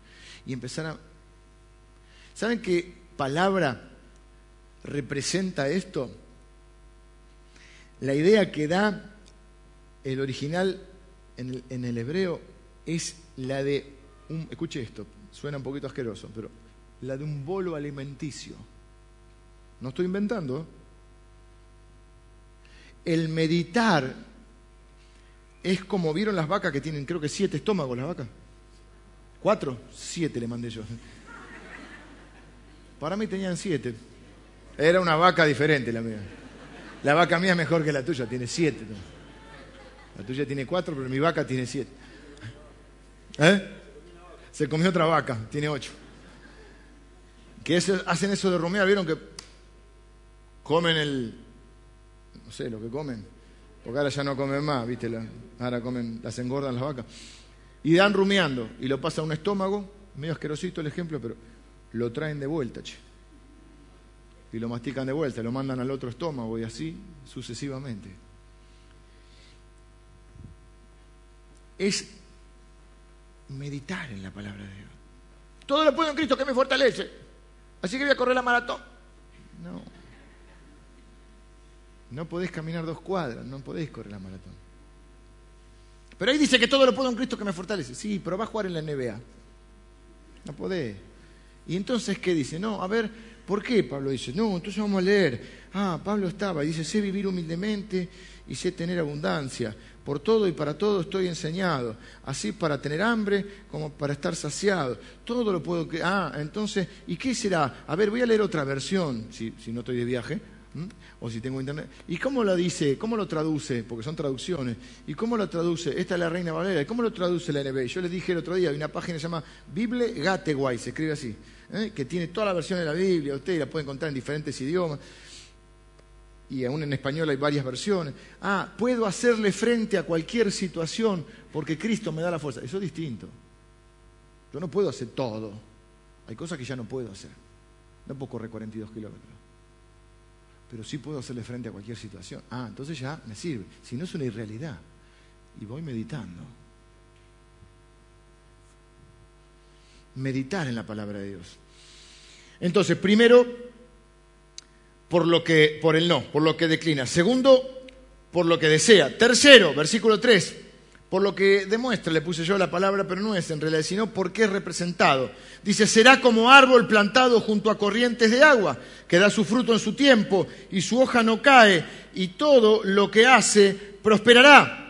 Y empezar a... ¿Saben qué palabra representa esto? La idea que da el original en el, en el hebreo es la de un, escuche esto, suena un poquito asqueroso, pero la de un bolo alimenticio. No estoy inventando. El meditar es como vieron las vacas que tienen, creo que siete estómagos las vacas. ¿Cuatro? Siete le mandé yo. Para mí tenían siete. Era una vaca diferente la mía. La vaca mía es mejor que la tuya, tiene siete. La tuya tiene cuatro, pero mi vaca tiene siete. ¿Eh? Se comió otra vaca, tiene ocho. Que eso- hacen eso de rumiar, ¿vieron que comen el, no sé, lo que comen? Porque ahora ya no comen más, ¿viste? La- ahora comen, las engordan las vacas. Y dan rumiando, y lo pasan a un estómago, medio asquerosito el ejemplo, pero lo traen de vuelta, che. y lo mastican de vuelta, lo mandan al otro estómago y así sucesivamente. Es meditar en la palabra de Dios. Todo lo puedo en Cristo que me fortalece. Así que voy a correr la maratón. No. No podés caminar dos cuadras, no podés correr la maratón. Pero ahí dice que todo lo puedo en Cristo que me fortalece. Sí, pero va a jugar en la NBA. No podés. Y entonces, ¿qué dice? No, a ver, ¿por qué Pablo dice? No, entonces vamos a leer. Ah, Pablo estaba, dice, sé vivir humildemente y sé tener abundancia. Por todo y para todo estoy enseñado, así para tener hambre como para estar saciado. Todo lo puedo... Ah, entonces, ¿y qué será? A ver, voy a leer otra versión, si, si no estoy de viaje, ¿m? o si tengo internet. ¿Y cómo lo dice? ¿Cómo lo traduce? Porque son traducciones. ¿Y cómo lo traduce? Esta es la Reina Valera. ¿Y cómo lo traduce la NB? Yo les dije el otro día, hay una página que se llama Bible Gateway, se escribe así, ¿eh? que tiene toda la versión de la Biblia, ustedes la pueden encontrar en diferentes idiomas y aún en español hay varias versiones. Ah, puedo hacerle frente a cualquier situación porque Cristo me da la fuerza. Eso es distinto. Yo no puedo hacer todo. Hay cosas que ya no puedo hacer. No puedo correr 42 kilómetros. Pero sí puedo hacerle frente a cualquier situación. Ah, entonces ya me sirve. Si no es una irrealidad. Y voy meditando. Meditar en la palabra de Dios. Entonces, primero, por lo que por el no, por lo que declina. Segundo, por lo que desea. Tercero, versículo 3, por lo que demuestra, le puse yo la palabra, pero no es en realidad, sino porque es representado. Dice, será como árbol plantado junto a corrientes de agua, que da su fruto en su tiempo y su hoja no cae, y todo lo que hace prosperará.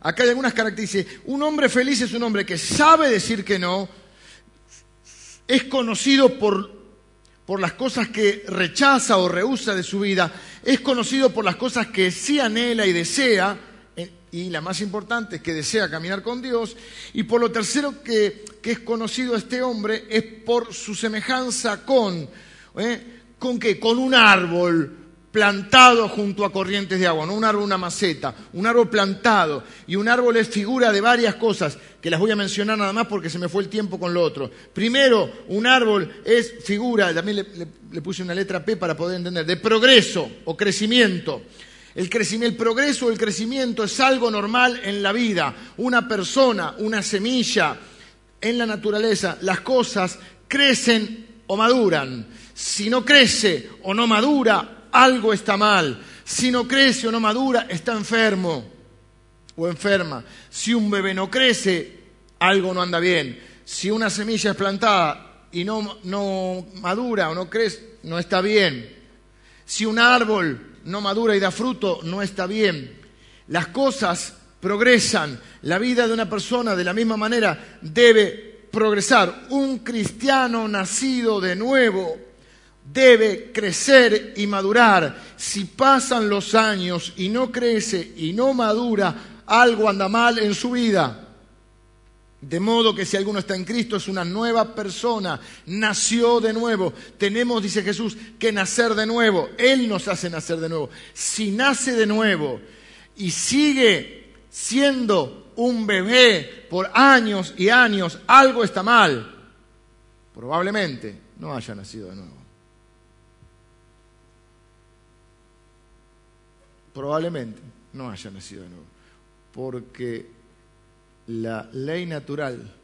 Acá hay algunas características. Un hombre feliz es un hombre que sabe decir que no, es conocido por por las cosas que rechaza o rehúsa de su vida, es conocido por las cosas que sí anhela y desea, y la más importante es que desea caminar con Dios, y por lo tercero que, es conocido este hombre es por su semejanza con, ¿eh? ¿con qué? Con un árbol plantado junto a corrientes de agua, no un árbol, una maceta, un árbol plantado. Y un árbol es figura de varias cosas, que las voy a mencionar nada más porque se me fue el tiempo con lo otro. Primero, un árbol es figura, también le puse una letra P para poder entender, de progreso o crecimiento. El, crecimiento, el progreso el crecimiento es algo normal en la vida. Una persona, una semilla, en la naturaleza, las cosas crecen o maduran. Si no crece o no madura, algo está mal. Si no crece o no madura, está enfermo o enferma. Si un bebé no crece, algo no anda bien. Si una semilla es plantada y no, no madura o no crece, no está bien. Si un árbol no madura y da fruto, no está bien. Las cosas progresan. La vida de una persona de la misma manera debe progresar. Un cristiano nacido de nuevo debe crecer y madurar. Si pasan los años y no crece y no madura, algo anda mal en su vida. De modo que si alguno está en Cristo es una nueva persona, nació de nuevo. Tenemos, dice Jesús, que nacer de nuevo. Él nos hace nacer de nuevo. Si nace de nuevo y sigue siendo un bebé por años y años, algo está mal. Probablemente no haya nacido de nuevo. Probablemente no haya nacido de nuevo. Porque la ley natural,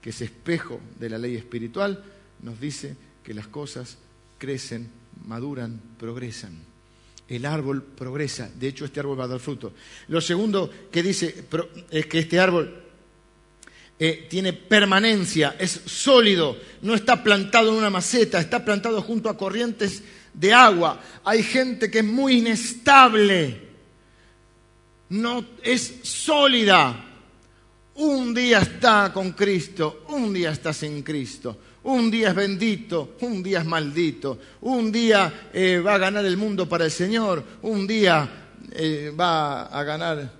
que es espejo de la ley espiritual, nos dice que las cosas crecen, maduran, progresan. El árbol progresa, de hecho este árbol va a dar fruto. Lo segundo que dice es que este árbol eh, tiene permanencia, es sólido, no está plantado en una maceta, está plantado junto a corrientes de agua. Hay gente que es muy inestable, no es sólida. Un día está con Cristo, un día está sin Cristo. Un día es bendito, un día es maldito. Un día eh, va a ganar el mundo para el Señor, un día eh, va a ganar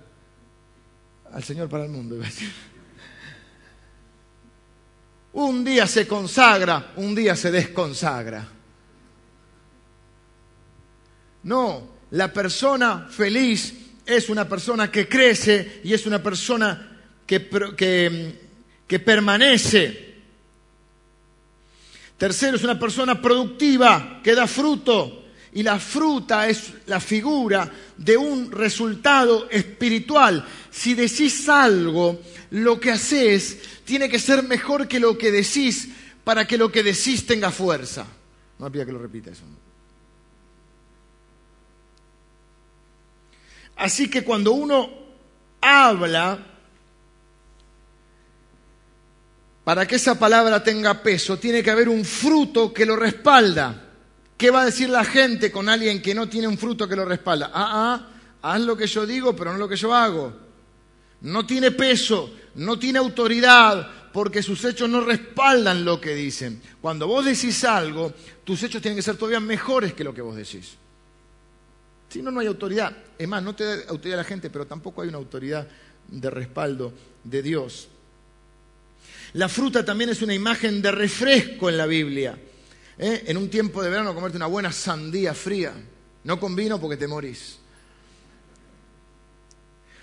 al Señor para el mundo. Un día se consagra, un día se desconsagra. No, la persona feliz es una persona que crece y es una persona que, que, permanece. Tercero, es una persona productiva que da fruto. Y la fruta es la figura de un resultado espiritual. Si decís algo, lo que haces tiene que ser mejor que lo que decís para que lo que decís tenga fuerza. No pida que lo repita eso. Así que cuando uno habla, para que esa palabra tenga peso, tiene que haber un fruto que lo respalda. ¿Qué va a decir la gente con alguien que no tiene un fruto que lo respalda? Ah, ah, haz lo que yo digo, pero no lo que yo hago. No tiene peso, no tiene autoridad, porque sus hechos no respaldan lo que dicen. Cuando vos decís algo, tus hechos tienen que ser todavía mejores que lo que vos decís. Si no, no hay autoridad. Es más, no te da autoridad a la gente, pero tampoco hay una autoridad de respaldo de Dios. La fruta también es una imagen de refresco en la Biblia. ¿Eh? En un tiempo de verano, comerte una buena sandía fría. No con vino porque te morís.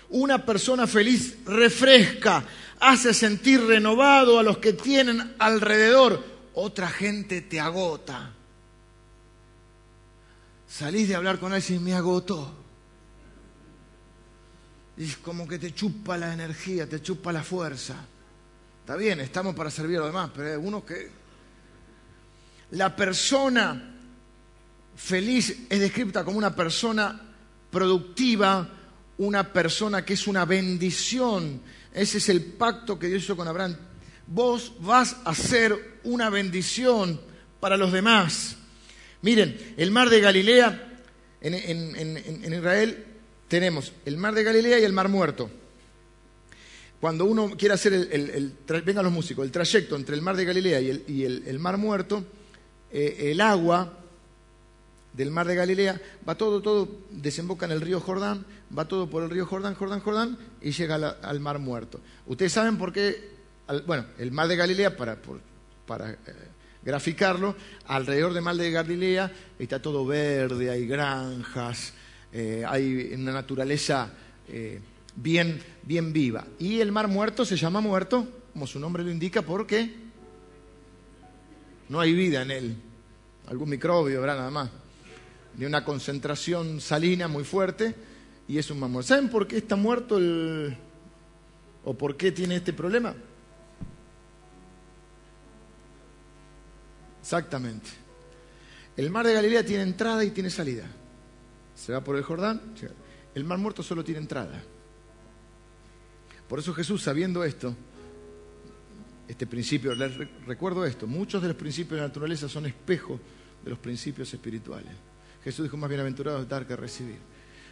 Una persona feliz refresca, hace sentir renovado a los que tienen alrededor. Otra gente te agota. Salís de hablar con alguien y me agotó. Y es como que te chupa la energía, te chupa la fuerza. Está bien, estamos para servir a los demás, pero hay uno que... La persona feliz es descrita como una persona productiva, una persona que es una bendición. Ese es el pacto que Dios hizo con Abraham. Vos vas a ser una bendición para los demás. Miren, el mar de Galilea, en- en Israel tenemos el mar de Galilea y el mar muerto. Cuando uno quiere hacer el, el- el los músicos, el trayecto entre el mar de Galilea y el, y el- mar muerto, eh, el agua del mar de Galilea va todo, todo, desemboca en el río Jordán, va todo por el río Jordán, Jordán, Jordán, y llega al mar muerto. Ustedes saben por qué, bueno, el mar de Galilea, para, para eh, graficarlo, alrededor del mar de Galilea está todo verde, hay granjas, eh, hay una naturaleza eh, bien, bien viva. Y el mar muerto se llama muerto, como su nombre lo indica, porque no hay vida en él. Algún microbio habrá nada más. De una concentración salina muy fuerte y es un mar muerto. ¿Saben por qué está muerto el... o por qué tiene este problema? Exactamente. El mar de Galilea tiene entrada y tiene salida. Se va por el Jordán. El mar muerto solo tiene entrada. Por eso Jesús, sabiendo esto, este principio, recuerdo esto, muchos de los principios de la naturaleza son espejos de los principios espirituales. Jesús dijo, más bienaventurado es dar que recibir.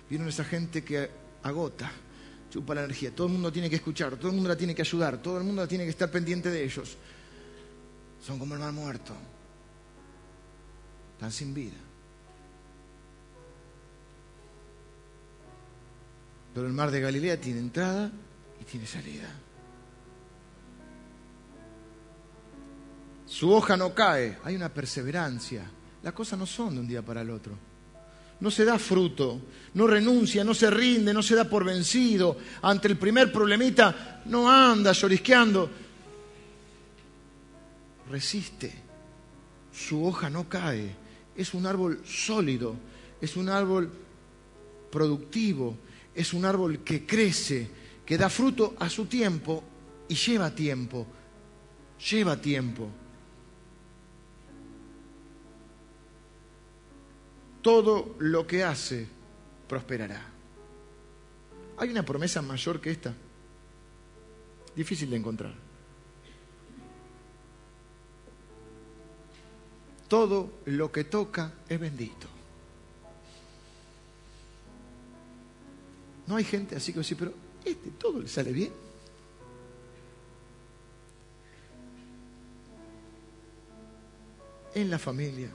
Vieron esa gente que agota, chupa la energía, todo el mundo tiene que escuchar, todo el mundo la tiene que ayudar, todo el mundo tiene que estar pendiente de ellos. Son como el mar muerto, están sin vida. Pero el mar de Galilea tiene entrada tiene salida. Su hoja no cae, hay una perseverancia. Las cosas no son de un día para el otro. No se da fruto, no renuncia, no se rinde, no se da por vencido. Ante el primer problemita, no anda llorisqueando. Resiste. Su hoja no cae. Es un árbol sólido, es un árbol productivo, es un árbol que crece, que da fruto a su tiempo y lleva tiempo. Lleva tiempo. todo lo que hace prosperará. ¿Hay una promesa mayor que esta? Difícil de encontrar. Todo lo que toca es bendito. No hay gente así que decir, pero este todo le sale bien. En la familia,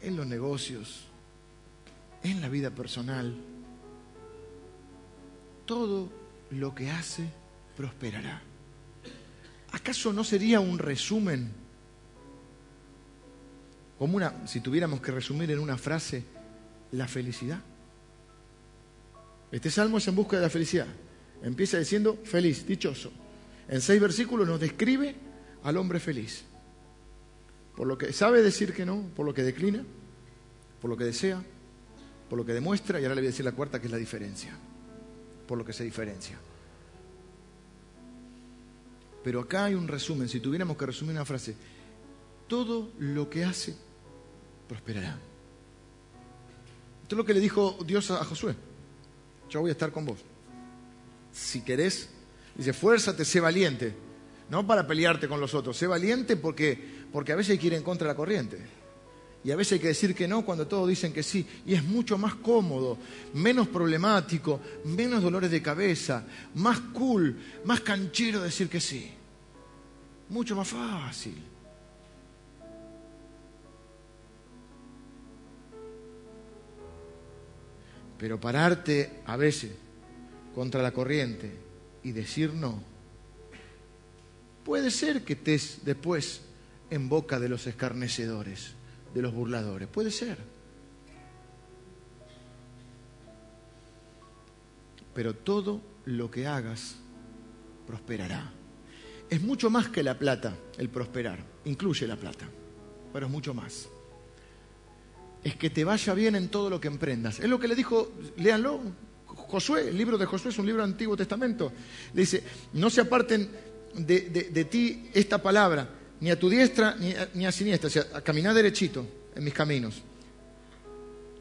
en los negocios, en la vida personal. Todo lo que hace prosperará. ¿Acaso no sería un resumen? Como una, si tuviéramos que resumir en una frase, la felicidad. Este salmo es en busca de la felicidad. Empieza diciendo feliz, dichoso. En seis versículos nos describe al hombre feliz. por lo que sabe decir que no, por lo que declina, por lo que desea, por lo que demuestra, y ahora le voy a decir la cuarta, que es la diferencia, por lo que se diferencia. Pero acá hay un resumen, si tuviéramos que resumir una frase, todo lo que hace prosperará. Esto es lo que le dijo Dios a Josué, yo voy a estar con vos. Si querés, dice, fuérzate, sé valiente, no para pelearte con los otros, sé valiente porque, porque a veces hay que ir en contra de la corriente. Y a veces hay que decir que no cuando todos dicen que sí. Y es mucho más cómodo, menos problemático, menos dolores de cabeza, más cool, más canchero decir que sí. Mucho más fácil. Pero pararte a veces contra la corriente y decir no, puede ser que estés después en boca de los escarnecedores, de los burladores, puede ser. Pero todo lo que hagas prosperará. Es mucho más que la plata el prosperar, incluye la plata, pero es mucho más es que te vaya bien en todo lo que emprendas. Es lo que le dijo, léanlo, Josué, el libro de Josué es un libro del Antiguo Testamento. Le dice, no se aparten de, de- de ti esta palabra, ni a tu diestra ni a, ni a siniestra, o sea, a derechito en mis caminos.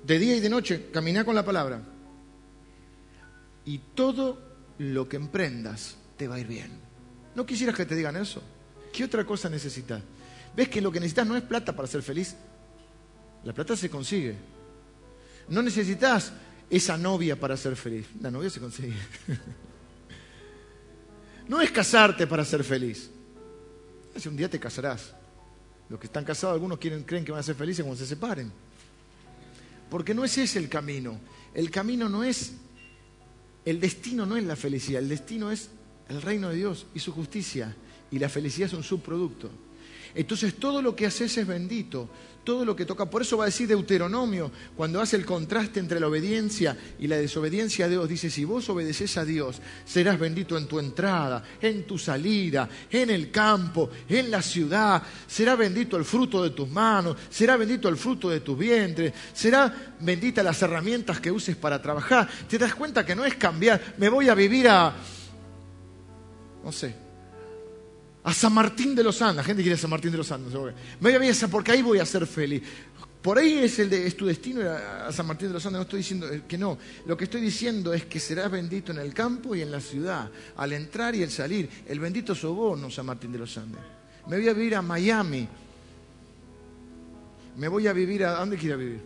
De día y de noche, caminá con la palabra. Y todo lo que emprendas te va a ir bien. ¿No quisieras que te digan eso? ¿Qué otra cosa necesitas? ¿Ves que lo que necesitas no es plata para ser feliz? La plata se consigue. No necesitas esa novia para ser feliz. La novia se consigue. No es casarte para ser feliz. Si un día te casarás. Los que están casados, algunos quieren, creen que van a ser felices cuando se separen. Porque no es ese el camino. El camino no es, el destino no es la felicidad, el destino es el reino de Dios y su justicia. Y la felicidad es un subproducto. Entonces todo lo que haces es bendito, todo lo que toca. Por eso va a decir Deuteronomio, cuando hace el contraste entre la obediencia y la desobediencia a Dios, dice, si vos obedeces a Dios, serás bendito en tu entrada, en tu salida, en el campo, en la ciudad, será bendito el fruto de tus manos, será bendito el fruto de tu vientre, será bendita las herramientas que uses para trabajar. Te das cuenta que no es cambiar, me voy a vivir a, no sé, a San Martín de los Andes. La gente quiere a San Martín de los Andes. Me voy a ir a San- porque ahí voy a ser feliz. Por ahí es, el de- es tu destino a San Martín de los Andes. No estoy diciendo eh, que no. Lo que estoy diciendo es que serás bendito en el campo y en la ciudad, al entrar y el salir. El bendito sos vos, no San Martín de los Andes. Me voy a vivir a Miami. Me voy a vivir a... ¿a ¿Dónde quiero vivir?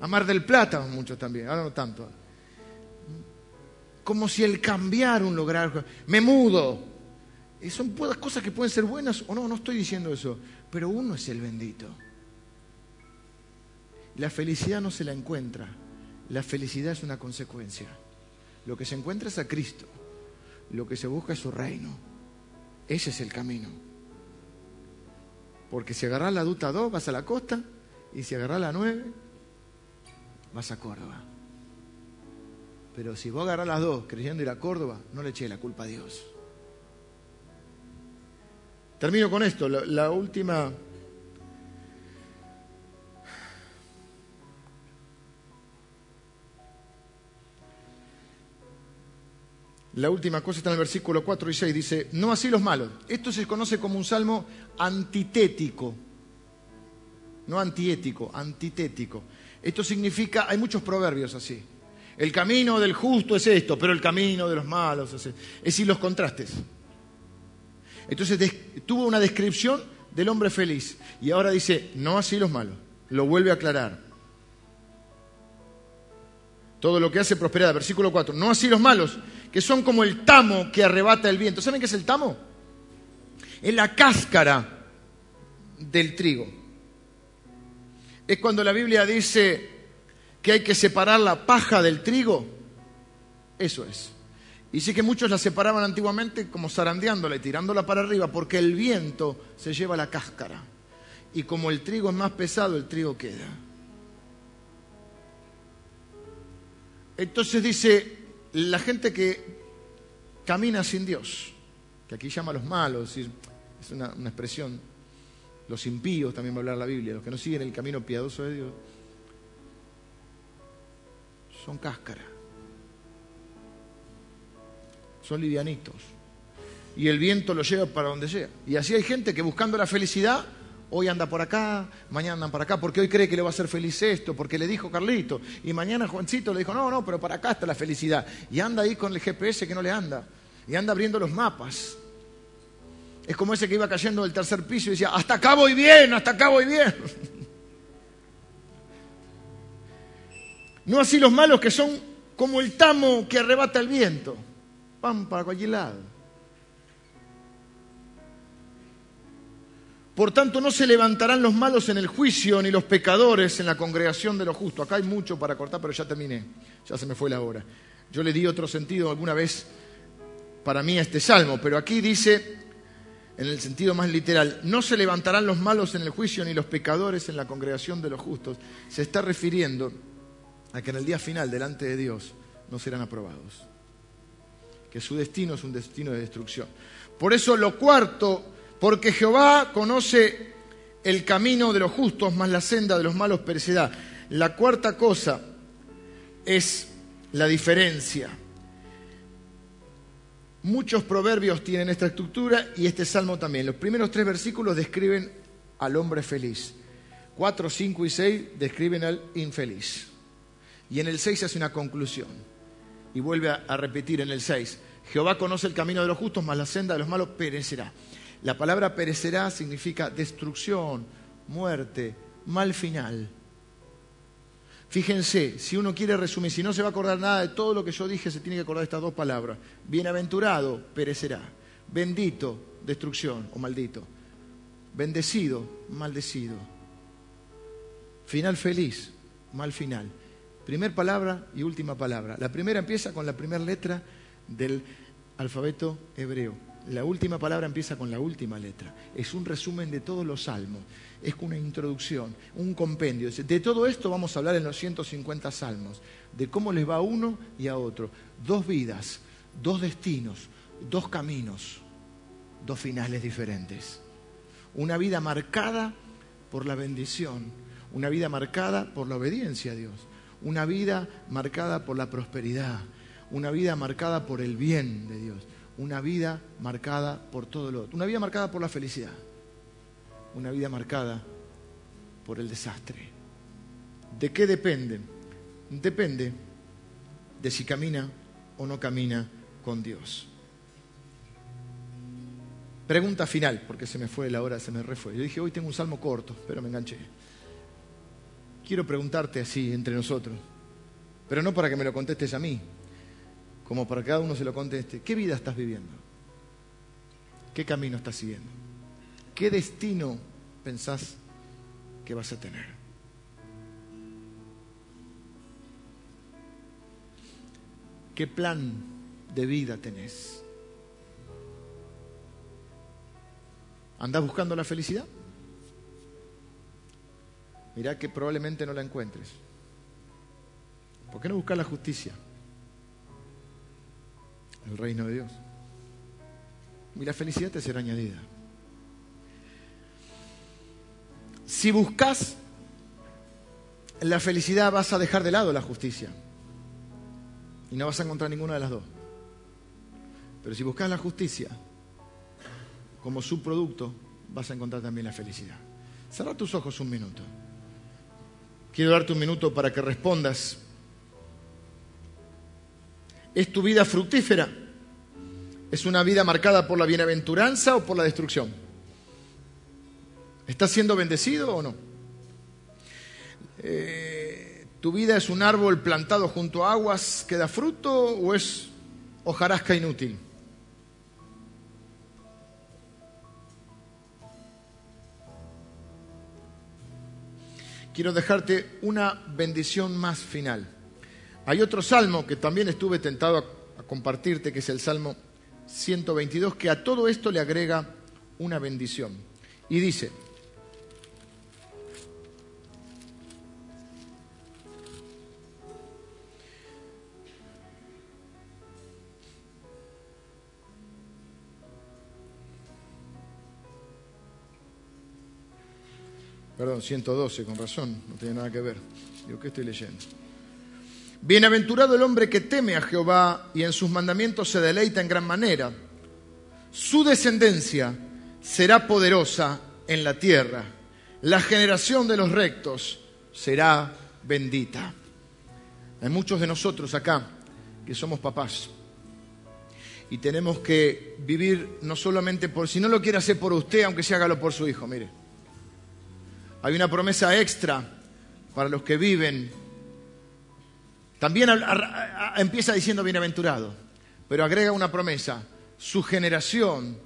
A Mar del Plata, muchos también. Ahora no tanto. Como si el cambiar un lugar... Me mudo. Son cosas que pueden ser buenas o no, no estoy diciendo eso, pero uno es el bendito. La felicidad no se la encuentra, la felicidad es una consecuencia. Lo que se encuentra es a Cristo, lo que se busca es su reino. Ese es el camino. Porque si agarrás la Duta 2 vas a la costa y si agarrás la 9 vas a Córdoba. Pero si vos agarrás las dos creyendo ir a Córdoba, no le eché la culpa a Dios. Termino con esto, la, última. La última cosa está en el versículo 4 y 6, dice, no así los malos. Esto se conoce como un salmo antitético, no antiético, antitético. Esto significa, hay muchos proverbios así. El camino del justo es esto, pero el camino de los malos es esto. Es decir, los contrastes. Entonces tuvo una descripción del hombre feliz y ahora dice, no así los malos. Lo vuelve a aclarar. Todo lo que hace prosperidad. Versículo 4. No así los malos, que son como el tamo que arrebata el viento. ¿Saben qué es el tamo? Es la cáscara del trigo. Es cuando la Biblia dice que hay que separar la paja del trigo. Eso es. Y sí que muchos la separaban antiguamente como zarandeándola y tirándola para arriba, porque el viento se lleva la cáscara. Y como el trigo es más pesado, el trigo queda. Entonces dice, la gente que camina sin Dios, que aquí llama a los malos, es una, expresión, los impíos, también va a hablar la Biblia, los que no siguen el camino piadoso de Dios, son cáscara, son livianitos. Y el viento lo lleva para donde sea. Y así hay gente que buscando la felicidad, hoy anda por acá, mañana anda por acá, porque hoy cree que le va a hacer feliz esto, porque le dijo Carlito, y mañana Juancito le dijo, no, no, pero para acá está la felicidad. Y anda ahí con el GPS que no le anda, y anda abriendo los mapas. Es como ese que iba cayendo del tercer piso y decía, hasta acá voy bien, hasta acá voy bien. No así los malos que son como el tamo que arrebata el viento. Van para cualquier lado. Por tanto, no se levantarán los malos en el juicio, ni los pecadores en la congregación de los justos. Acá hay mucho para cortar, pero ya terminé. Ya se me fue la hora. Yo le di otro sentido alguna vez para mí a este salmo, pero aquí dice, en el sentido más literal, no se levantarán los malos en el juicio, ni los pecadores en la congregación de los justos. Se está refiriendo a que en el día final, delante de Dios, no serán aprobados. Que su destino es un destino de destrucción. Por eso lo cuarto, porque Jehová conoce el camino de los justos, más la senda de los malos perecerá. La cuarta cosa es la diferencia. Muchos proverbios tienen esta estructura y este salmo también. Los primeros tres versículos describen al hombre feliz. Cuatro, cinco y seis describen al infeliz. Y en el 6 hace una conclusión. Y vuelve a, repetir en el 6. Jehová conoce el camino de los justos, mas la senda de los malos perecerá. La palabra perecerá significa destrucción, muerte, mal final. Fíjense, si uno quiere resumir, si no se va a acordar nada de todo lo que yo dije, se tiene que acordar de estas dos palabras. Bienaventurado, perecerá. Bendito, destrucción o maldito. Bendecido, maldecido. Final feliz, mal final. Primer palabra y última palabra. La primera empieza con la primera letra del alfabeto hebreo. La última palabra empieza con la última letra. Es un resumen de todos los salmos. Es una introducción, un compendio. De todo esto vamos a hablar en los 150 salmos. De cómo les va a uno y a otro. Dos vidas, dos destinos, dos caminos, dos finales diferentes. Una vida marcada por la bendición. Una vida marcada por la obediencia a Dios una vida marcada por la prosperidad, una vida marcada por el bien de Dios, una vida marcada por todo lo otro, una vida marcada por la felicidad, una vida marcada por el desastre. ¿De qué depende? Depende de si camina o no camina con Dios. Pregunta final, porque se me fue la hora, se me refue. Yo dije, hoy tengo un salmo corto, pero me enganché quiero preguntarte así entre nosotros, pero no para que me lo contestes a mí, como para que cada uno se lo conteste. ¿Qué vida estás viviendo? ¿Qué camino estás siguiendo? ¿Qué destino pensás que vas a tener? ¿Qué plan de vida tenés? ¿Andás buscando la felicidad? Mirá que probablemente no la encuentres. ¿Por qué no buscar la justicia? El reino de Dios. Y la felicidad te será añadida. Si buscas la felicidad vas a dejar de lado la justicia. Y no vas a encontrar ninguna de las dos. Pero si buscas la justicia como subproducto, vas a encontrar también la felicidad. Cerra tus ojos un minuto. Quiero darte un minuto para que respondas. ¿Es tu vida fructífera? ¿Es una vida marcada por la bienaventuranza o por la destrucción? ¿Estás siendo bendecido o no? Eh, ¿Tu vida es un árbol plantado junto a aguas que da fruto o es hojarasca inútil? Quiero dejarte una bendición más final. Hay otro salmo que también estuve tentado a, compartirte, que es el Salmo 122, que a todo esto le agrega una bendición. Y dice, Perdón, 112, con razón, no tiene nada que ver. Digo, ¿qué estoy leyendo? Bienaventurado el hombre que teme a Jehová y en sus mandamientos se deleita en gran manera. Su descendencia será poderosa en la tierra. La generación de los rectos será bendita. Hay muchos de nosotros acá que somos papás y tenemos que vivir no solamente por, si no lo quiere hacer por usted, aunque se hágalo por su hijo, mire. Hay una promesa extra para los que viven. También empieza diciendo bienaventurado, pero agrega una promesa. Su generación,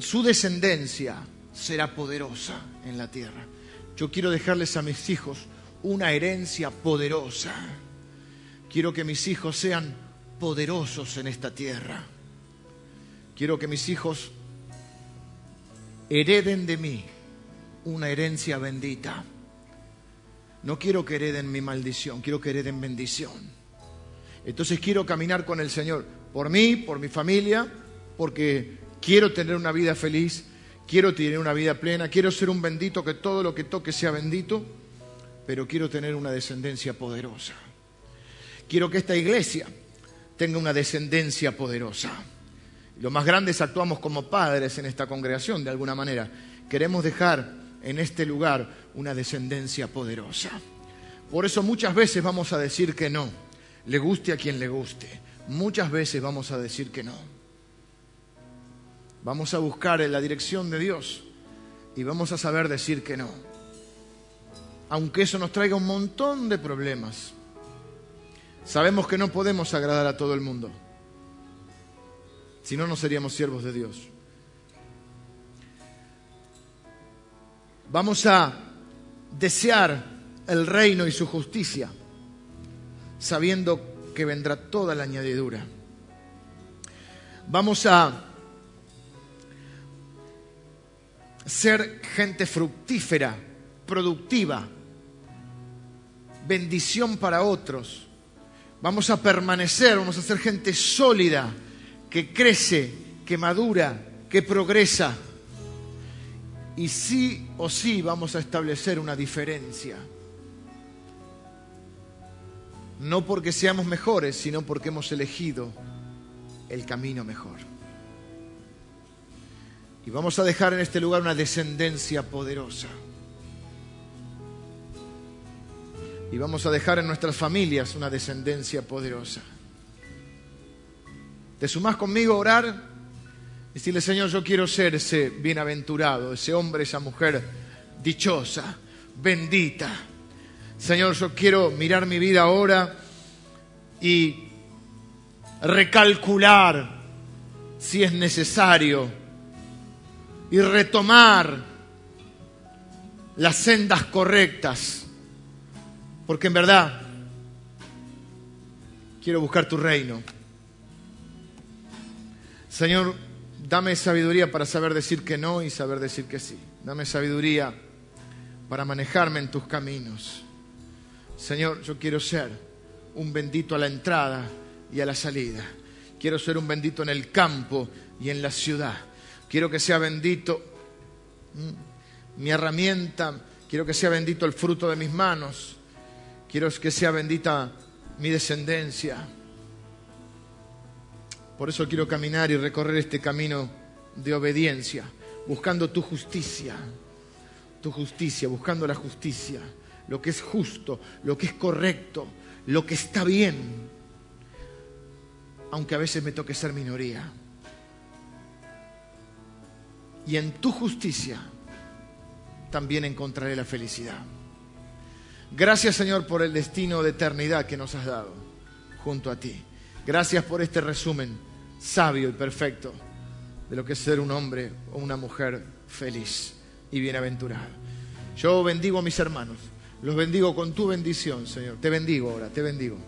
su descendencia será poderosa en la tierra. Yo quiero dejarles a mis hijos una herencia poderosa. Quiero que mis hijos sean poderosos en esta tierra. Quiero que mis hijos hereden de mí una herencia bendita. No quiero que hereden mi maldición, quiero que hereden bendición. Entonces quiero caminar con el Señor por mí, por mi familia, porque quiero tener una vida feliz, quiero tener una vida plena, quiero ser un bendito, que todo lo que toque sea bendito, pero quiero tener una descendencia poderosa. Quiero que esta iglesia tenga una descendencia poderosa. Los más grandes actuamos como padres en esta congregación, de alguna manera. Queremos dejar en este lugar una descendencia poderosa. Por eso muchas veces vamos a decir que no, le guste a quien le guste. Muchas veces vamos a decir que no. Vamos a buscar en la dirección de Dios y vamos a saber decir que no. Aunque eso nos traiga un montón de problemas. Sabemos que no podemos agradar a todo el mundo. Si no, no seríamos siervos de Dios. Vamos a desear el reino y su justicia, sabiendo que vendrá toda la añadidura. Vamos a ser gente fructífera, productiva, bendición para otros. Vamos a permanecer, vamos a ser gente sólida, que crece, que madura, que progresa. Y sí o sí vamos a establecer una diferencia. No porque seamos mejores, sino porque hemos elegido el camino mejor. Y vamos a dejar en este lugar una descendencia poderosa. Y vamos a dejar en nuestras familias una descendencia poderosa. ¿Te sumás conmigo a orar? Decirle, Señor, yo quiero ser ese bienaventurado, ese hombre, esa mujer dichosa, bendita. Señor, yo quiero mirar mi vida ahora y recalcular si es necesario y retomar las sendas correctas, porque en verdad quiero buscar tu reino. Señor, dame sabiduría para saber decir que no y saber decir que sí. Dame sabiduría para manejarme en tus caminos. Señor, yo quiero ser un bendito a la entrada y a la salida. Quiero ser un bendito en el campo y en la ciudad. Quiero que sea bendito mi herramienta. Quiero que sea bendito el fruto de mis manos. Quiero que sea bendita mi descendencia. Por eso quiero caminar y recorrer este camino de obediencia, buscando tu justicia, tu justicia, buscando la justicia, lo que es justo, lo que es correcto, lo que está bien, aunque a veces me toque ser minoría. Y en tu justicia también encontraré la felicidad. Gracias Señor por el destino de eternidad que nos has dado junto a ti. Gracias por este resumen sabio y perfecto de lo que es ser un hombre o una mujer feliz y bienaventurado. Yo bendigo a mis hermanos, los bendigo con tu bendición, Señor. Te bendigo ahora, te bendigo.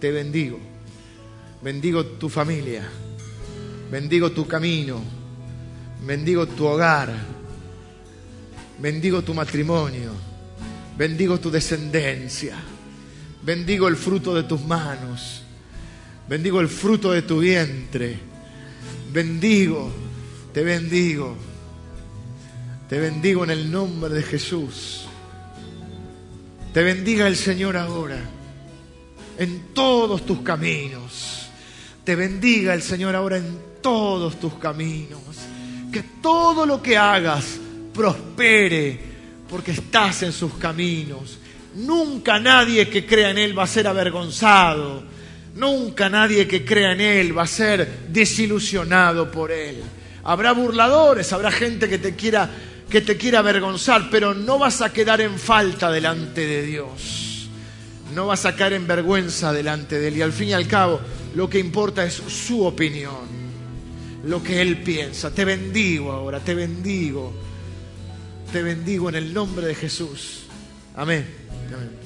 Te bendigo. Bendigo tu familia. Bendigo tu camino. Bendigo tu hogar. Bendigo tu matrimonio. Bendigo tu descendencia. Bendigo el fruto de tus manos. Bendigo el fruto de tu vientre. Bendigo, te bendigo. Te bendigo en el nombre de Jesús. Te bendiga el Señor ahora en todos tus caminos. Te bendiga el Señor ahora en todos tus caminos. Que todo lo que hagas prospere porque estás en sus caminos. Nunca nadie que crea en Él va a ser avergonzado. Nunca nadie que crea en Él va a ser desilusionado por Él. Habrá burladores, habrá gente que te quiera, que te quiera avergonzar, pero no vas a quedar en falta delante de Dios. No vas a caer en vergüenza delante de Él. Y al fin y al cabo, lo que importa es su opinión, lo que Él piensa. Te bendigo ahora, te bendigo. Te bendigo en el nombre de Jesús. Amén. Amén.